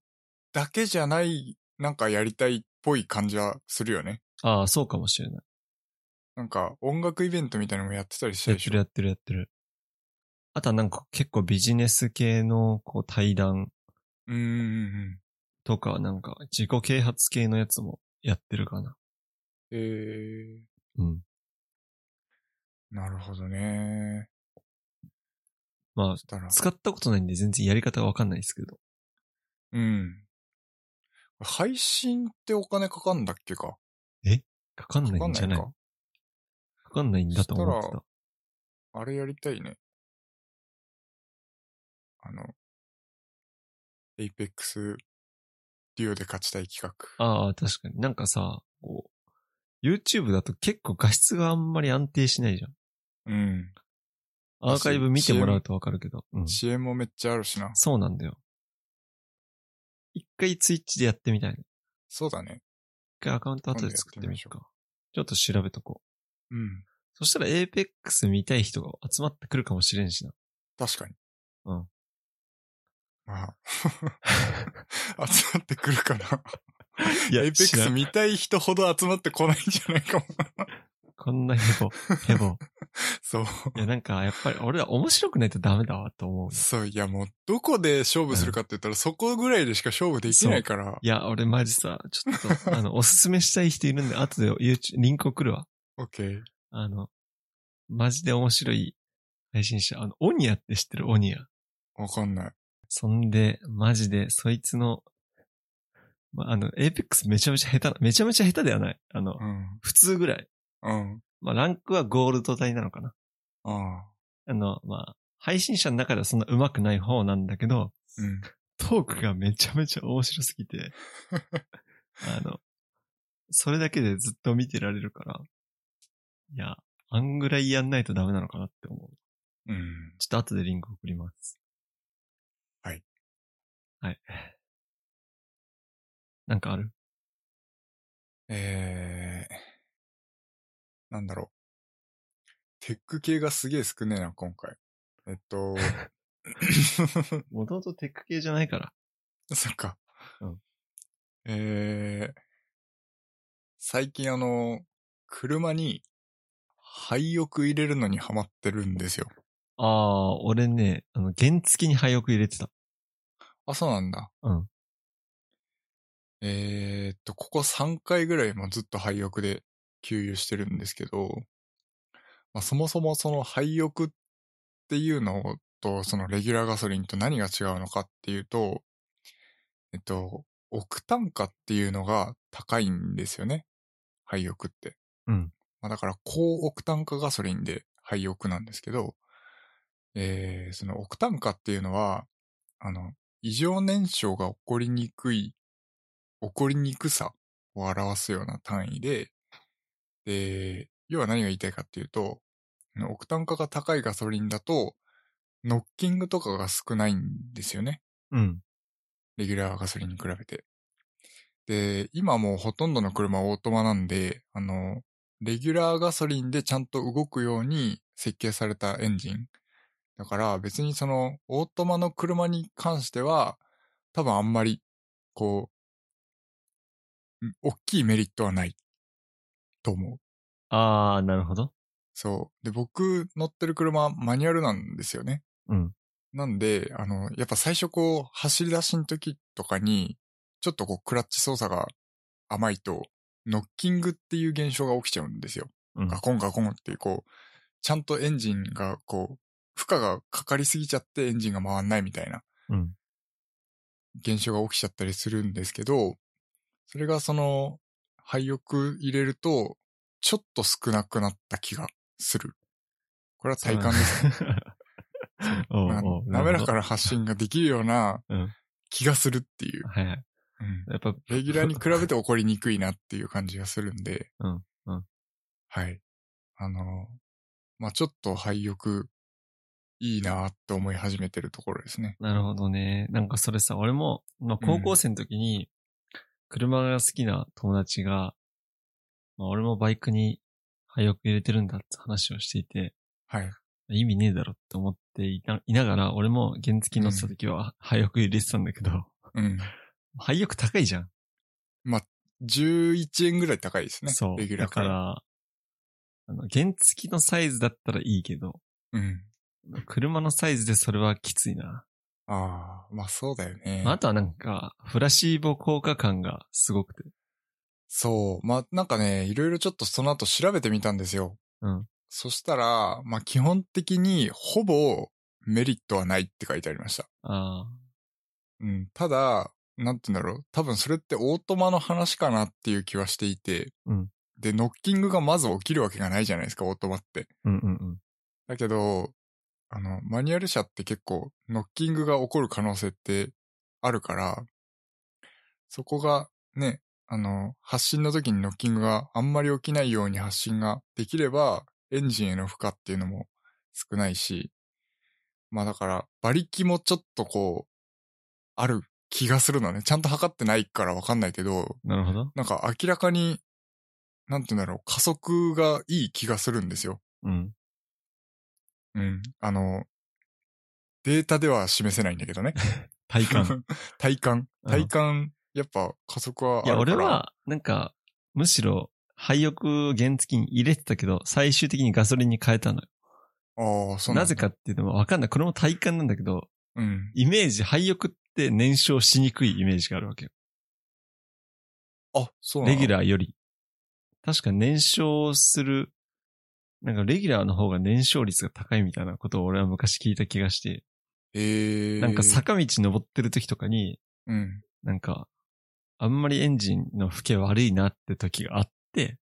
だけじゃない、なんかやりたいっぽい感じはするよね。ああ、そうかもしれない。なんか音楽イベントみたいなのもやってたりしたでしてょ？やっるやってるやってる。あとはなんか結構ビジネス系のこう対談うーん。とか、なんか自己啓発系のやつもやってるかな。えー、うん。なるほどね。まあ使ったことないんで全然やり方がわかんないですけど。うん。配信ってお金かかんだっけか？かかんないんじゃない？かかんないんだと思ってそしたあれやりたいね。あの、 Apex デュオで勝ちたい企画。た。ああ、確かに。なんかさ、こう、YouTube だと結構画質があんまり安定しないじゃん。うん。アーカイブ見てもらうとわかるけど。うん。遅延もめっちゃあるしな。そうなんだよ。一回 Twitch でやってみたいね。そうだね。一回アカウント後で作ってみるか。ちょっと調べとこう。うん。そしたら Apex 見たい人が集まってくるかもしれんしな。確かに。うん。まあ。集まってくるかな。い Apex 見たい人ほど集まってこないんじゃないかもな。こんなヘボ、ヘボ。そう。いや、なんか、やっぱり俺は面白くないとダメだわと思う。そう、いやもう、どこで勝負するかって言ったら、そこぐらいでしか勝負できないから。いや、俺マジさ、ちょっと、あの、おすすめしたい人いるんで、後で YouTube、リンク送るわ。オッケー。あの、マジで面白い配信者。あの、オニアって知ってる？オニア。わかんない。そんで、マジで、そいつの、まあ、あの、 Apex めちゃめちゃ下手な、めちゃめちゃ下手ではない。あの、うん。普通ぐらい。うん。まあ、ランクはゴールド帯なのかな。ああ。あの、まあ、配信者の中ではそんな上手くない方なんだけど、うん。トークがめちゃめちゃ面白すぎて、あの、それだけでずっと見てられるから、いや、あんぐらいやんないとダメなのかなって思う。うん。ちょっと後でリンク送ります。はい。はい。なんかある？えー、なんだろう。テック系がすげえ少ねえな、今回。えっと、もともとテック系じゃないから。そっか。うんえー、最近あの、車に廃浴入れるのにハマってるんですよ。ああ、俺ね、あの、原付に廃屋入れてた。あ、そうなんだ。うん。えーっと、ここ3回ぐらいもずっと廃浴で給油してるんですけど、まあ、そもそもその廃浴っていうのと、そのレギュラーガソリンと何が違うのかっていうと、えっと、オクタン価っていうのが高いんですよね。廃浴って。うん。まあ、だから高オクタン化ガソリンで廃浴なんですけど、えー、そのオクタン化っていうのは、あの、異常燃焼が起こりにくい、起こりにくさを表すような単位で、で、要は何が言いたいかっていうと、オクタン化が高いガソリンだと、ノッキングとかが少ないんですよね。うん。レギュラーガソリンに比べて。で、今もうほとんどの車はオートマなんで、あの、レギュラーガソリンでちゃんと動くように設計されたエンジン。だから別にそのオートマの車に関しては多分あんまりこう、ん大きいメリットはないと思う。ああ、なるほど。そう。で、僕乗ってる車はマニュアルなんですよね。うん。なんで、あの、やっぱ最初こう、走り出しの時とかに、ちょっとこう、クラッチ操作が甘いと、ノッキングっていう現象が起きちゃうんですよ。うん。ガコンガコンってこう、ちゃんとエンジンがこう、負荷がかかりすぎちゃってエンジンが回んないみたいなうん。現象が起きちゃったりするんですけど、それがその、廃浴入れると、ちょっと少なくなった気がする。これは体感です 滑らかな発信ができるような。気がするっていう。はいはい。うんやっぱ、レギュラーに比べて起こりにくいなっていう感じがするんで。うんうんはい。あの、まあ、ちょっと廃浴いいなって思い始めてるところですね。なるほどね。なんかそれさ、俺も、まあ、高校生の時に、車が好きな友達が、まあ、俺もバイクに廃屋入れてるんだって話をしていて、はい。意味ねえだろって思っていながら、俺も原付乗ってた時は廃屋入れてたんだけど、うん。廃屋高いじゃん。まあ、11円ぐらい高いですね。そう。だレギュラーか。からら、あの、原付のサイズだったらいいけど、うん。車のサイズでそれはきついな。ああ、まあそうだよね。まあ、あとはなんか、フラシーボ効果感がすごくて。そう。まあなんかね、いろいろちょっとその後調べてみたんですよ。うん。そしたら、まあ基本的にほぼメリットはないって書いてありました。ああ。うん。ただ、なんて言うんだろう。多分それってオートマの話かなっていう気はしていて。うんで、ノッキングがまず起きるわけがないじゃないですか、オートマって。うんうんうん。だけど、あの、マニュアル車って結構、ノッキングが起こる可能性ってあるから、そこがね、あの、発進の時にノッキングがあんまり起きないように発進ができれば、エンジンへの負荷っていうのも少ないし、まあだから、馬力もちょっとこう、ある気がするのね。ちゃんと測ってないからわかんないけど、なるほど。なんか明らかに、なんて言うんだろう、加速がいい気がするんですよ。うん。うん。あの、データでは示せないんだけどね。体感。体感。うん体感、やっぱ加速はあいや、るから。俺、は、なんか、むしろ、廃屋原付に入れてたけど、最終的にガソリンに変えたのよ。ああ、そうなんだなぜかっていうのはわかんない。これも体感なんだけど、うん。イメージ、廃屋って燃焼しにくいイメージがあるわけよ。あ、そうなんレギュー。ラーより。確か燃焼するなんかレギュラーの方が燃焼率が高いみたいなことを俺は昔聞いた気がして、ええー。なんか坂道登ってる時とかに、うん。なんか、あんまりエンジンの吹け悪いなって時があって、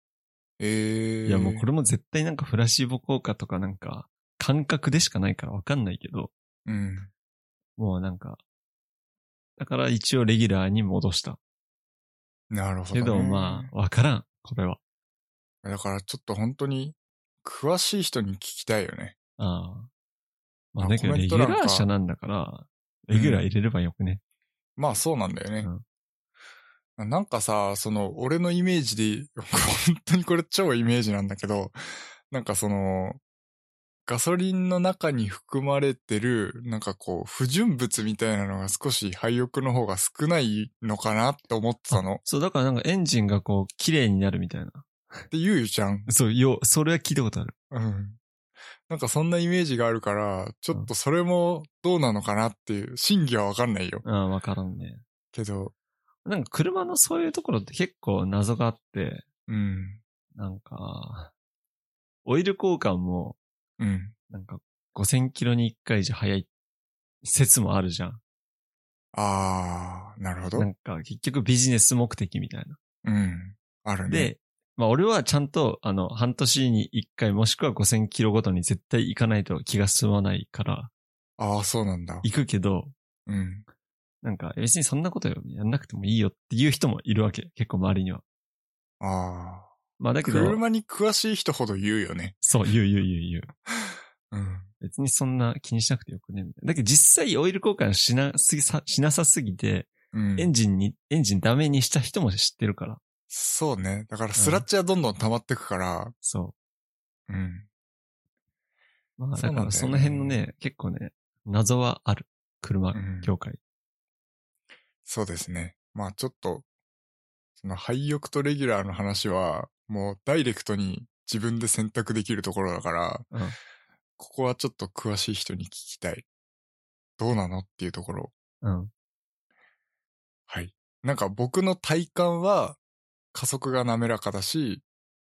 ええー。いやもうこれも絶対なんかフラシーボ効果とかなんか感覚でしかないからわかんないけど、うん。もうなんか、だから一応レギュラーに戻した。なるほど、ね。けどまあ、わからん、これは。だからちょっと本当に、詳しい人に聞きたいよね。ああ。まああだけどレギュラー車なんだから、レギュラー入れればよくね。まあそうなんだよね。なんかさ、その、俺のイメージで、本当にこれ超イメージなんだけど、なんかその、ガソリンの中に含まれてる、なんかこう、不純物みたいなのが少し廃浴の方が少ないのかなって思ってたの。っそう、だからなんかエンジンがこう、綺麗になるみたいな。て言うじゃん。そう、よ、それは聞いたことある。うん。なんかそんなイメージがあるから、ちょっとそれもどうなのかなっていう、真偽はわかんないよ。ああ、わからんね。けど、なんか車のそういうところって結構謎があって、うん。なんか、オイル交換も、うん。なんか5000キロに1回じゃ早い説もあるじゃん。あー、なるほどな。んか結局ビジネス目的みたいな。うん。あるね。で、まあ俺はちゃんと、あの、半年に1回もしくは5000キロごとに絶対行かないと気が済まないから、ああ、そうなんだ。行くけど、うん。なんか別にそんなことやんなくてもいいよっていう人もいるわけ。結構周りには。ああ。まあだけど、車に詳しい人ほど言うよね。そう、言う言う言う言う。うん。別にそんな気にしなくてよくね、みたいな。だけど実際オイル交換しなすぎさ、しなさすぎて、うん。エンジンに、エンジンダメにした人も知ってるから。そうね。だからスラッチはどんどん溜まってくから、そうん。う。まあそうなんだからその辺のね、結構ね、謎はある。車うん業界。そうですね。まあちょっと、その廃浴とレギュラーの話は、もうダイレクトに自分で選択できるところだから、うんここはちょっと詳しい人に聞きたい。どうなのっていうところ。うん。はい。なんか僕の体感は加速が滑らかだし、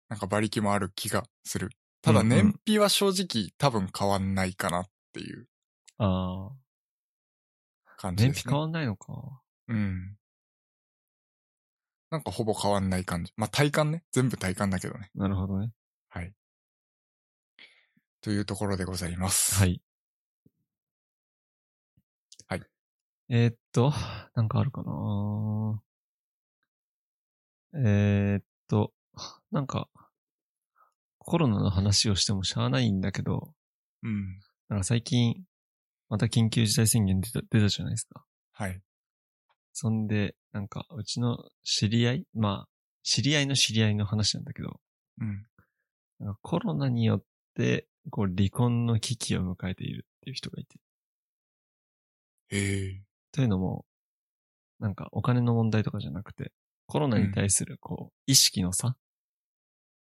なんか馬力もある気がする。ただ燃費は正直多分変わんないかなっていうああ。感じですね。燃費変わんないのか。うん。なんかほぼ変わんない感じ。まあ体感ね。全部体感だけどね。なるほどね。はい。というところでございます。はい。はい。えーっと、なんかあるかなえーっと、なんか、コロナの話をしてもしゃあないんだけど、うん。なんか最近、また緊急事態宣言出た、出たじゃないですか。はい。そんで、なんか、うちの知り合いまあ、知り合いの知り合いの話なんだけど、うん。なんかコロナによって、こう、離婚の危機を迎えているっていう人がいて。へえ。というのも、なんかお金の問題とかじゃなくて、コロナに対するこう、意識の差？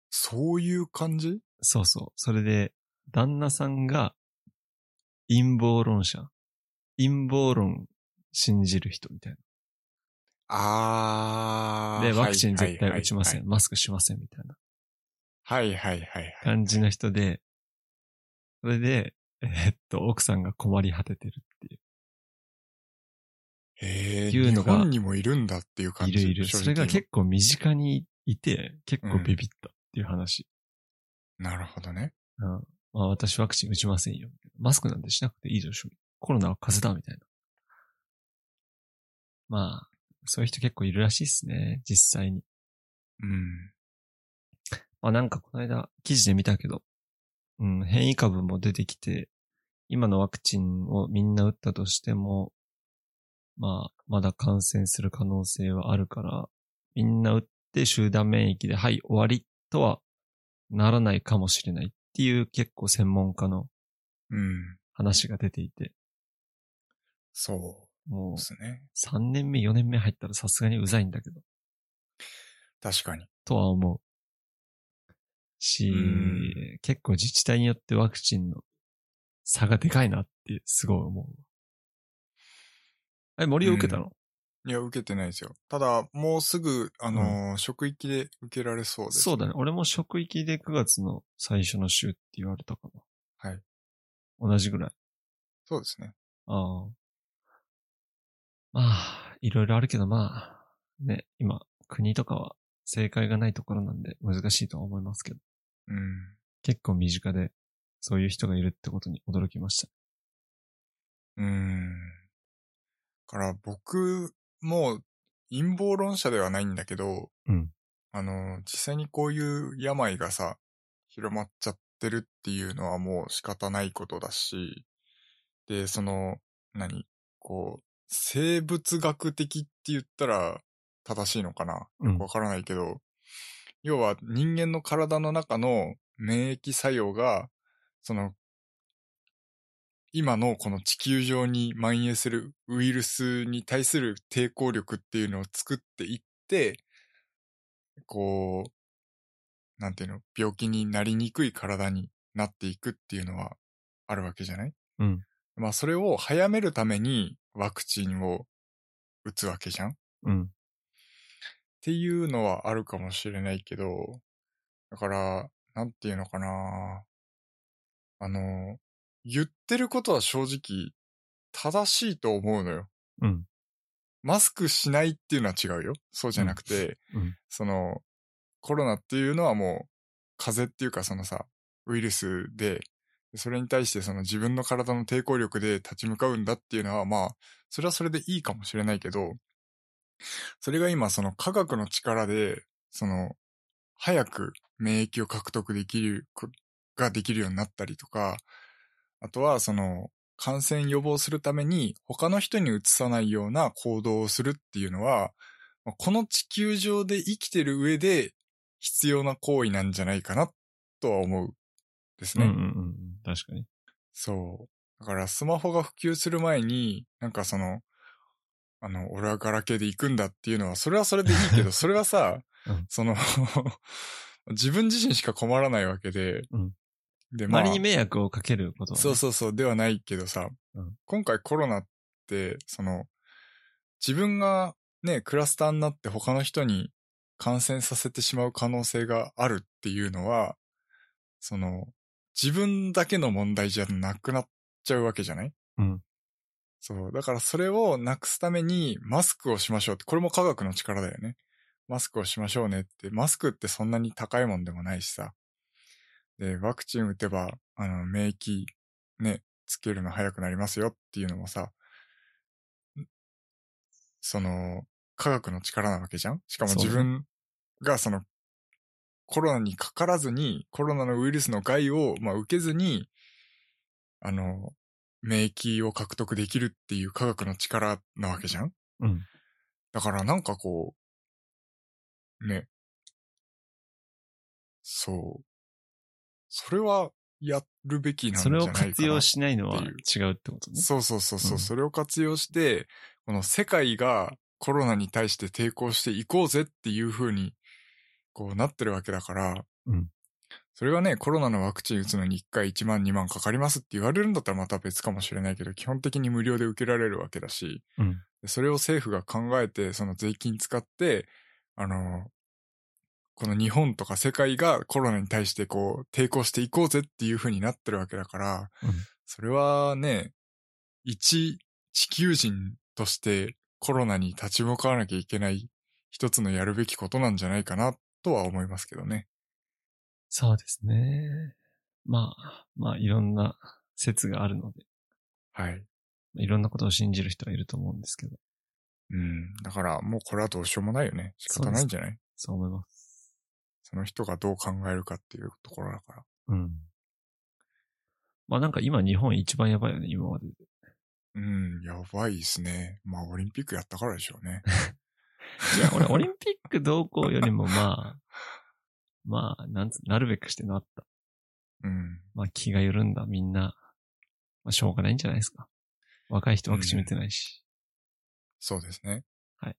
そういう感じ？そうそう。それで、旦那さんが陰謀論者。陰謀論信じる人みたいな。あー。で、ワクチン絶対打ちません。はいマスクしませんみたいなはいはいはいはい。感じの人で、それで、えーっと、奥さんが困り果ててるっていう。へえ。いうのが日本にもいるんだっていう感じ。いるいる。それが結構身近にいて、結構ビビったっていう話。なるほどね。うん。まあ私ワクチン打ちませんよ。マスクなんてしなくていいでしょ。コロナは風邪だみたいな。まあ、そういう人結構いるらしいですね。実際に。うん。まあなんかこの間記事で見たけど、うん、変異株も出てきて、今のワクチンをみんな打ったとしても、まあ、まだ感染する可能性はあるから、みんな打って集団免疫で、はい、終わりとはならないかもしれないっていう結構専門家のうん。話が出ていて、そうもですね。う3年目、4年目入ったらさすがにうざいんだけど、確かに。とは思う。しうん、結構自治体によってワクチンの差がでかいなってすごい思う。え、森を受けたの、いや、受けてないですよ。ただ、もうすぐ、あのー職域で受けられそうです。そうだね。俺も職域で9月の最初の週って言われたかな。はい。同じぐらい。そうですね。ああ。まあ、いろいろあるけどまあ、ね、今、国とかは正解がないところなんで難しいとは思いますけど、うん。結構身近でそういう人がいるってことに驚きました。うーん。だから僕も陰謀論者ではないんだけど、うん。あの、実際にこういう病がさ、広まっちゃってるっていうのはもう仕方ないことだし、で、その、何こう、生物学的って言ったら正しいのかな？うん。わからないけど、要は人間の体の中の免疫作用が、その今のこの地球上に蔓延するウイルスに対する抵抗力っていうのを作っていって、こう、なんていうの、病気になりにくい体になっていくっていうのはあるわけじゃない？うん。まあそれを早めるためにワクチンを打つわけじゃん？っうん。ていうのはあるかもしれないけど、だから、なんていうのかなあの、言ってることは正直正しいと思うのよ。うん。マスクしないっていうのは違うよ。そうじゃなくて、うん。その、コロナっていうのはもう、風邪っていうかそのさ、ウイルスで、それに対してその自分の体の抵抗力で立ち向かうんだっていうのはまあ、それはそれでいいかもしれないけど、それが今その科学の力で、その、早く免疫を獲得できる、こができるようになったりとか、あとはその、感染予防するために他の人にうつさないような行動をするっていうのは、まあこの地球上で生きてる上で必要な行為なんじゃないかなとは思うですね。うんうんうんうん。確かに。そう。だからスマホが普及する前に、なんかその、あの、俺はガラケーで行くんだっていうのは、それはそれでいいけど、それはさ、うんその、自分自身しか困らないわけで、うんで、まあ、周りに迷惑をかけることはね、そうそうそう、ではないけどさ、うん今回コロナって、その、自分がね、クラスターになって他の人に感染させてしまう可能性があるっていうのは、その、自分だけの問題じゃなくなっちゃうわけじゃない？うん。そう。だからそれをなくすためにマスクをしましょうって、これも科学の力だよね。マスクをしましょうねって、マスクってそんなに高いもんでもないしさ。で、ワクチン打てば、あの、免疫、ね、つけるの早くなりますよっていうのもさ、んその、科学の力なわけじゃん？しかも自分がその、コロナにかからずに、コロナのウイルスの害を、まあ、受けずに、あの、免疫を獲得できるっていう科学の力なわけじゃん？うん。だからなんかこう、ね。そう。それはやるべきなんじそれをゃないかな。活用しないのは違うってことね。そうそうそうそう、うんそれを活用して、この世界がコロナに対して抵抗していこうぜっていう風に、こうなってるわけだから、うんそれがね、コロナのワクチン打つのに1回1万2万かかりますって言われるんだったらまた別かもしれないけど、基本的に無料で受けられるわけだし、うん。でそれを政府が考えて、その税金使って、あの、この日本とか世界がコロナに対してこう抵抗していこうぜっていう風になってるわけだから、うんそれはね、一地球人としてコロナに立ち向かわなきゃいけない一つのやるべきことなんじゃないかなとは思いますけどね。そうですね。まあ、まあ、いろんな説があるので、はい。いろんなことを信じる人はいると思うんですけど、うん。だからもうこれはどうしようもないよね。仕方ないんじゃない？そう思います。その人がどう考えるかっていうところだから。うん。まあなんか今日本一番やばいよね、今までで。うん、やばいですね。まあオリンピックやったからでしょうね。いや、俺、オリンピック同行よりもまあ、まあ、なんつ、なるべくしてなった。うん。まあ気が緩んだみんな、まあしょうがないんじゃないですか。若い人ワクチン打てないし。そうですね。はい。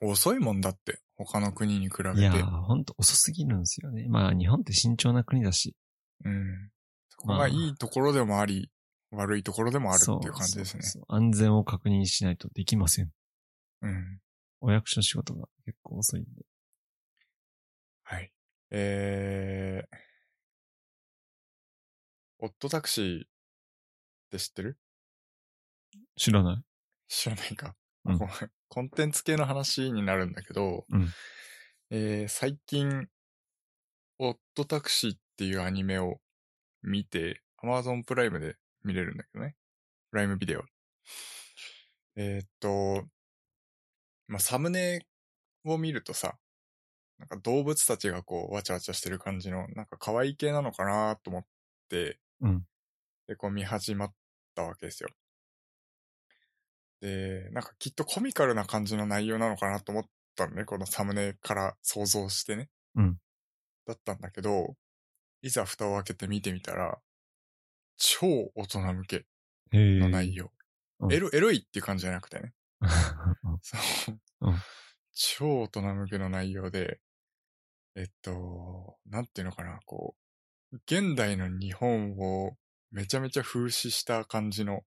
遅いもんだって、他の国に比べて。いやー、ほんと遅すぎるんですよね。まあ日本って慎重な国だし。うん。そこまあがいいところでもあり、悪いところでもあるっていう感じですね。そうそうそう安全を確認しないとできません。うん。お役所の仕事が結構遅いんで。はい。えー、オットタクシーって知ってる？知らない。知らないか。うん コンテンツ系の話になるんだけど、うんえー最近、オットタクシーっていうアニメを見て、Amazon プライムで見れるんだけどね。プライムビデオ。えーっと、まあ、サムネを見るとさ、なんか動物たちがこう、わちゃわちゃしてる感じの、なんか可愛い系なのかなと思って、うんで、こう見始まったわけですよ。で、なんかきっとコミカルな感じの内容なのかなと思ったのね、このサムネから想像してね。うんだったんだけど、いざ蓋を開けて見てみたら、超大人向け。の内容。うんエロ、エロいっていう感じじゃなくてね。そう。うん超大人向けの内容で、えっと、なんていうのかな、こう、現代の日本をめちゃめちゃ風刺した感じの、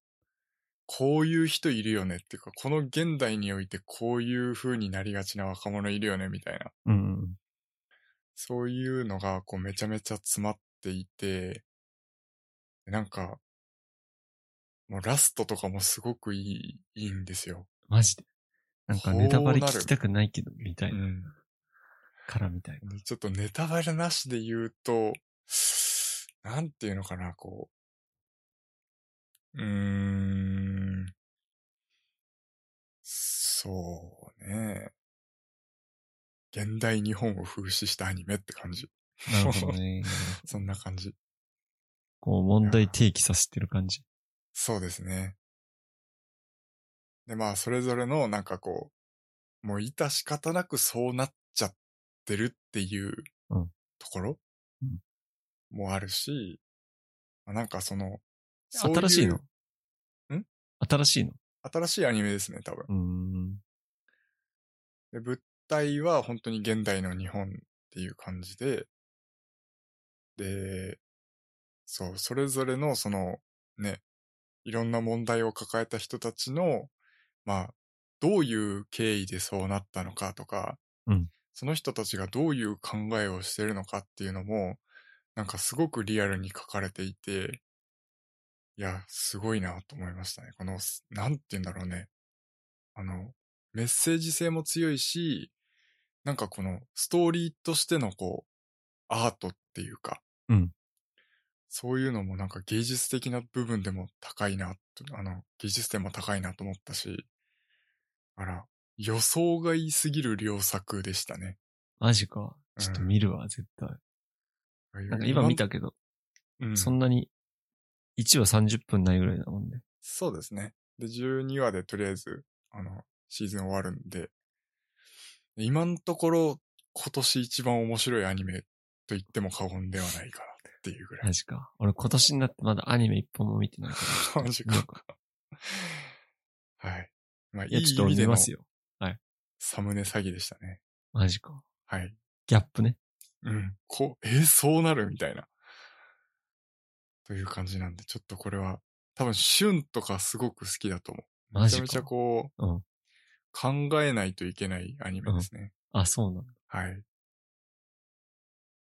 こういう人いるよねっていうか、この現代においてこういう風になりがちな若者いるよねみたいな、うんうん。そういうのがこうめちゃめちゃ詰まっていて、なんか、もうラストとかもすごくいい、いいんですよ。マジで？なんかネタバレ聞きたくないけど、みたいな。うん。からみたいな。でちょっとネタバレなしで言うと、なんていうのかな、こう。うーん。そうね。現代日本を風刺したアニメって感じ。なるほどね。そんな感じ。こう、問題提起させてる感じ。そうですね。で、まあ、それぞれの、なんかこう、もう致し方なくそうなっちゃってるっていううんところうんもあるし、まあなんかその、そうう新しいのん？新しいの？新しいアニメですね、多分。で、物体は本当に現代の日本っていう感じで、で、そう、それぞれのその、ね、いろんな問題を抱えた人たちの、まあ、どういう経緯でそうなったのかとか、うん。その人たちがどういう考えをしてるのかっていうのも、なんかすごくリアルに書かれていて、いや、すごいなと思いましたね。この、なんて言うんだろうね。あの、メッセージ性も強いし、なんかこのストーリーとしてのこう、アートっていうか、うんそういうのもなんか芸術的な部分でも高いなと、あの、技術点も高いなと思ったし、あら、予想が言いすぎる良作でしたね。マジか。ちょっと見るわ、絶対。なんか今見たけど、うん、そんなに、1話30分ないぐらいだもんね。そうですね。で、12話でとりあえず、あの、シーズン終わるんで、今のところ、今年一番面白いアニメと言っても過言ではないかなっていうぐらい。マジか。俺今年になってまだアニメ一本も見てないから。マジか。はい。まあ、いい意味でますよ。サムネ詐欺でしたね。マジか。はい。ギャップね。うん。こう、えーそうなるみたいな。という感じなんで、ちょっとこれは、多分、旬とかすごく好きだと思う。めちゃめちゃこう、うん考えないといけないアニメですね。あ、そうなんだ。はい。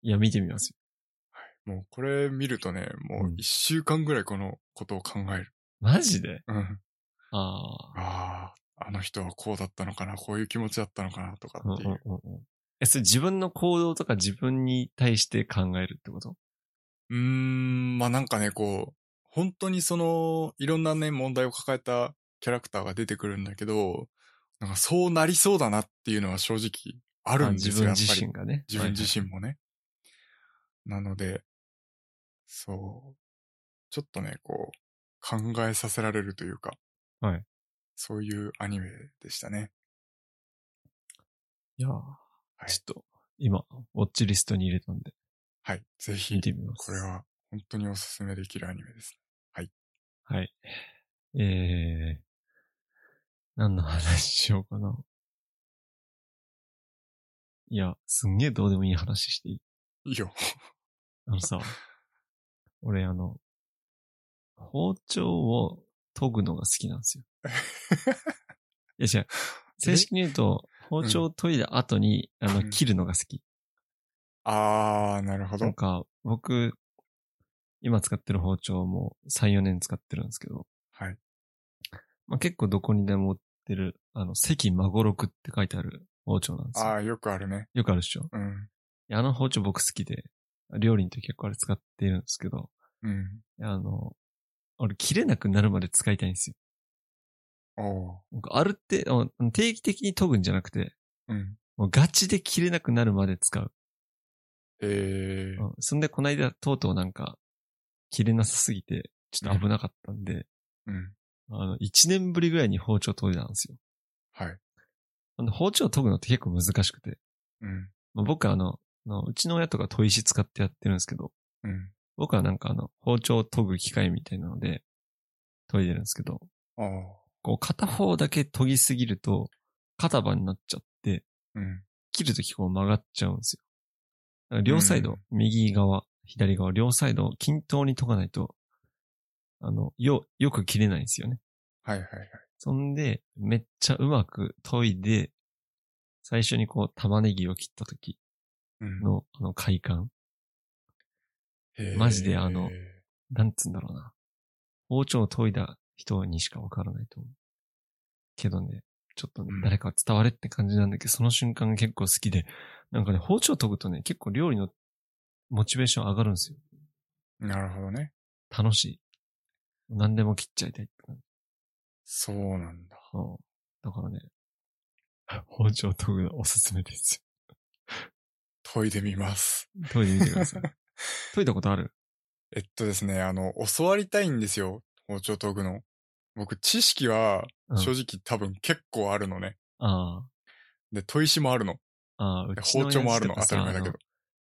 いや、見てみますよ。もうこれ見るとね、もううん一週間ぐらいこのことを考える。マジで？うん。ああ。ああ、あの人はこうだったのかな、こういう気持ちだったのかな、とかうんうんっていう。うんうん。え、それ自分の行動とか自分に対して考えるってこと？うーん、まあなんかね、こう、本当にその、いろんなね、問題を抱えたキャラクターが出てくるんだけど、なんかそうなりそうだなっていうのは正直あるんですよ、自分自やっぱり身。がね。自分自はい身もね。なので、そう、ちょっとね、こう、考えさせられるというか、はいそういうアニメでしたね。いやー、いちょっと、今、ウォッチリストに入れたんで、はい、ぜひ見、てみます。これ。は本当におすすめできるアニメです。はい。えー、何の話しようかな。いや、すんげえどうでもいい話していい？いいよ。あのさ、俺あの、包丁を研ぐのが好きなんですよ。いや違う。正式に言うと、包丁を研いだ後に、あの、うん切るのが好き。あー、なるほどなん。か、僕、今使ってる包丁も3、4年使ってるんですけど、はい。まあ、結構どこにでも売ってる、あの、関孫六って書いてある包丁なんですよ。あー、よくあるね。よくあるでしょうん。あの包丁僕好きで、料理の時結構あれ使ってるんですけど、うん。あの、俺切れなくなるまで使いたいんですよ。おあるって、定期的に研ぐんじゃなくて、うん。もうガチで切れなくなるまで使う。えー。うんそんで、この間、とうとうなんか、切れなさすぎて、ちょっと危なかったんで、うん。あの、一年ぶりぐらいに包丁研いだんですよ。はい。あの包丁研ぐのって結構難しくて、うん。まあ、僕はあの、あのうちの親とか砥石使ってやってるんですけど、うん。僕はなんかあの、包丁を研ぐ機械みたいなので、研いでるんですけど、あー。こう片方だけ研ぎすぎると、肩羽になっちゃって、うん。切るときこう曲がっちゃうんですよ。両サイド、うん右側、左側、両サイドを均等に研がないと、あの、よ、よく切れないんですよね。はいはいはい。そんで、めっちゃうまく研いで、最初にこう玉ねぎを切った時うん。の、あの快感。マジであのなんつうんだろうな。包丁を研いだ人にしかわからないと思う。けどね、ちょっとねうん誰か伝われって感じなんだけど、その瞬間が結構好きで、なんかね、包丁研ぐとね、結構料理のモチベーション上がるんですよ。なるほどね。楽しい。何でも切っちゃいたいって感じ。そうなんだ。うんだからね、包丁研ぐのおすすめです研いでみます。よ。研いでみてください。研いだことある？えっとですね、あの、教わりたいんですよ。包丁研ぐの。僕、知識はうん正直多分結構あるのね。あで、砥石もあるの。あ、ああ、うでちの包丁もあるの。当たり前だけど。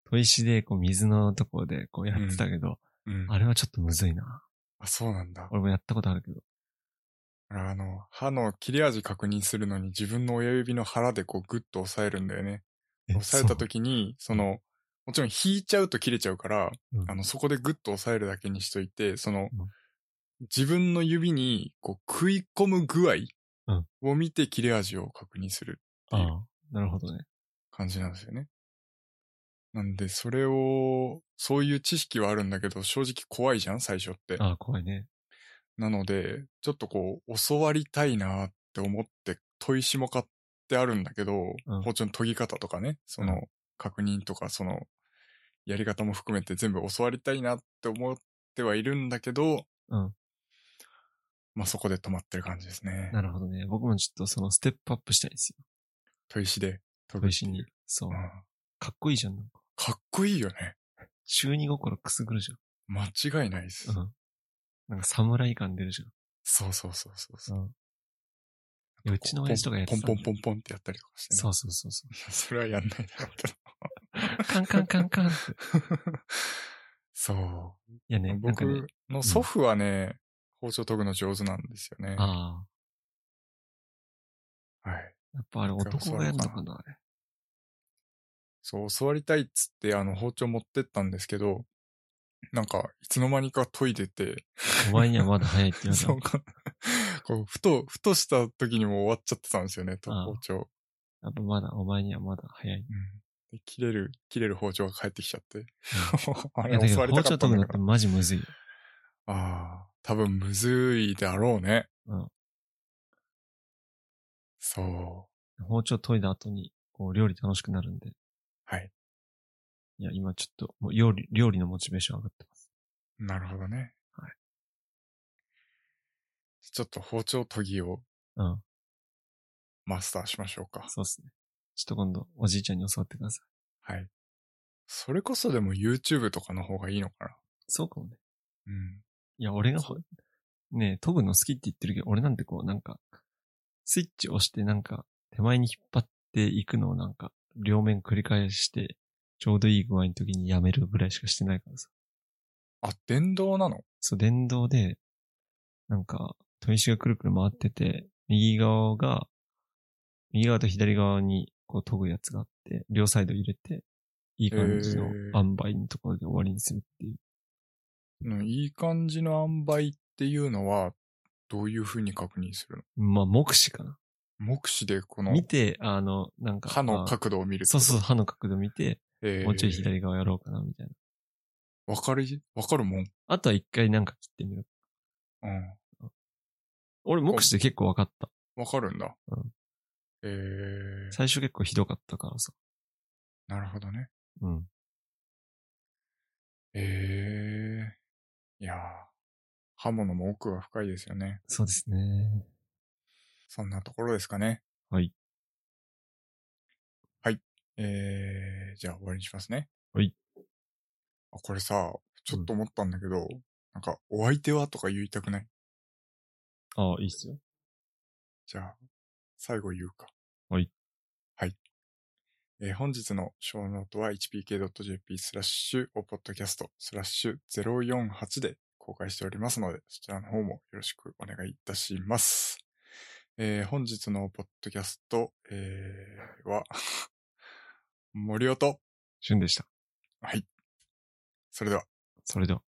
砥石でこう水のとこでこうやってたけど、うん。あれはちょっとむずいな。あ、そうなんだ。俺もやったことあるけど。あの、刃の切れ味確認するのに自分の親指の腹でこうグッと押さえるんだよね。え押さえた時に、その、もちろん引いちゃうと切れちゃうから、うんあの、そこでグッと押さえるだけにしといて、そのうん、自分の指にこう食い込む具合うんを見て切れ味を確認するっていうああ、なるほどね。感じなんですよね。なんで、それを、そういう知識はあるんだけど、正直怖いじゃん、最初って。ああ、怖いね。なので、ちょっとこう、教わりたいなって思って、砥石も買ってあるんだけど、うん包丁の研ぎ方とかね、その、う確認とか、その、やり方も含めて全部教わりたいなって思ってはいるんだけど、うん。まあそこで止まってる感じですね。なるほどね。僕もちょっとそのステップアップしたいんですよ。砥石で研砥ぐっていう石に。そうう。んかっこいいじゃん。なんかかっこいいよね。中二心くすぐるじ間違いないです。ゃん。うん。なんか侍感出るじそうそうそうそうそう。ゃん。うん。いやうちの親父とかやってたポンポンポンポンってやったりとかしてね。そうそうそうそいやそれはやんないだろうけど。う。カンカンカンカンって。そいやね、う。なんかね僕。の祖父はね、包丁研ぐの上手なんですよね。ああ。はい。やっぱあれ男がやるのかな、あれ。そう、教わりたいっつって、あの、包丁持ってったんですけど、なんか、いつの間にか研いでて、お前にはまだ早いって言われた そうか。こう、ふと、ふとした時にもう終わっちゃってたんですよね、包丁。やっぱまだ、お前にはまだ早い。うん。で切れる、切れる包丁が返ってきちゃって。あれ、教わりたか包丁研ぐのって。マジむずいよ。ああ、多分むずいだろうね。うん。そう。包丁研いだ後に、こう、料理楽しくなるんで。はい。いや、今ちょっと、もう料理、料理のモチベーション上がってます。なるほどね。はい。ちょっと包丁研ぎをうん。マスターしましょうか。そうっすね。ちょっと今度、おじいちゃんに教わってください。はい。それこそでも YouTube とかの方がいいのかな。そうかもね。うん。いや、俺がほ、ねえ、研ぐの好きって言ってるけど、俺なんてこう、なんか、スイッチ押してなんか、手前に引っ張っていくのをなんか、両面繰り返して、ちょうどいい具合の時にやめるぐらいしかしてないからさ。あ、電動なの？そう、電動で、なんか、砥石がくるくる回ってて、右側が、右側と左側にこう研ぐやつがあって、両サイド入れて、いい感じの塩梅のところで終わりにするっていう。うんいい感じの塩梅っていうのは、どういう風に確認するまあ、目視かな。目視でこの見て、あの、なんか。歯のあ角度を見るそうそう、歯の角度見て、えーもうちょい左側やろうかな、みたいな。わかる？わかるもん。あとは一回なんか切ってみる。うん。俺、目視で結構分かった。わかるんだ。うんえー、最初結構ひどかったからさ。なるほどね。うん。えー、いやー、刃物も奥が深いですよね。そうですね。そんなところですかね。はい。はい。えー、じゃあ終わりにしますね。はい。あ、これさ、ちょっと思ったんだけど、なんか、お相手はとか言いたくない？ああ、いいっすよ。じゃあ、最後言うか。はい。はい。えー本日のショーノートは hpk.jp スラッシュおポッドキャストスラッシュ048で公開しておりますので、そちらの方もよろしくお願いいたします。えー本日のポッドキャスト、えーは、森尾と、旬でした。はい。それでは。それでは。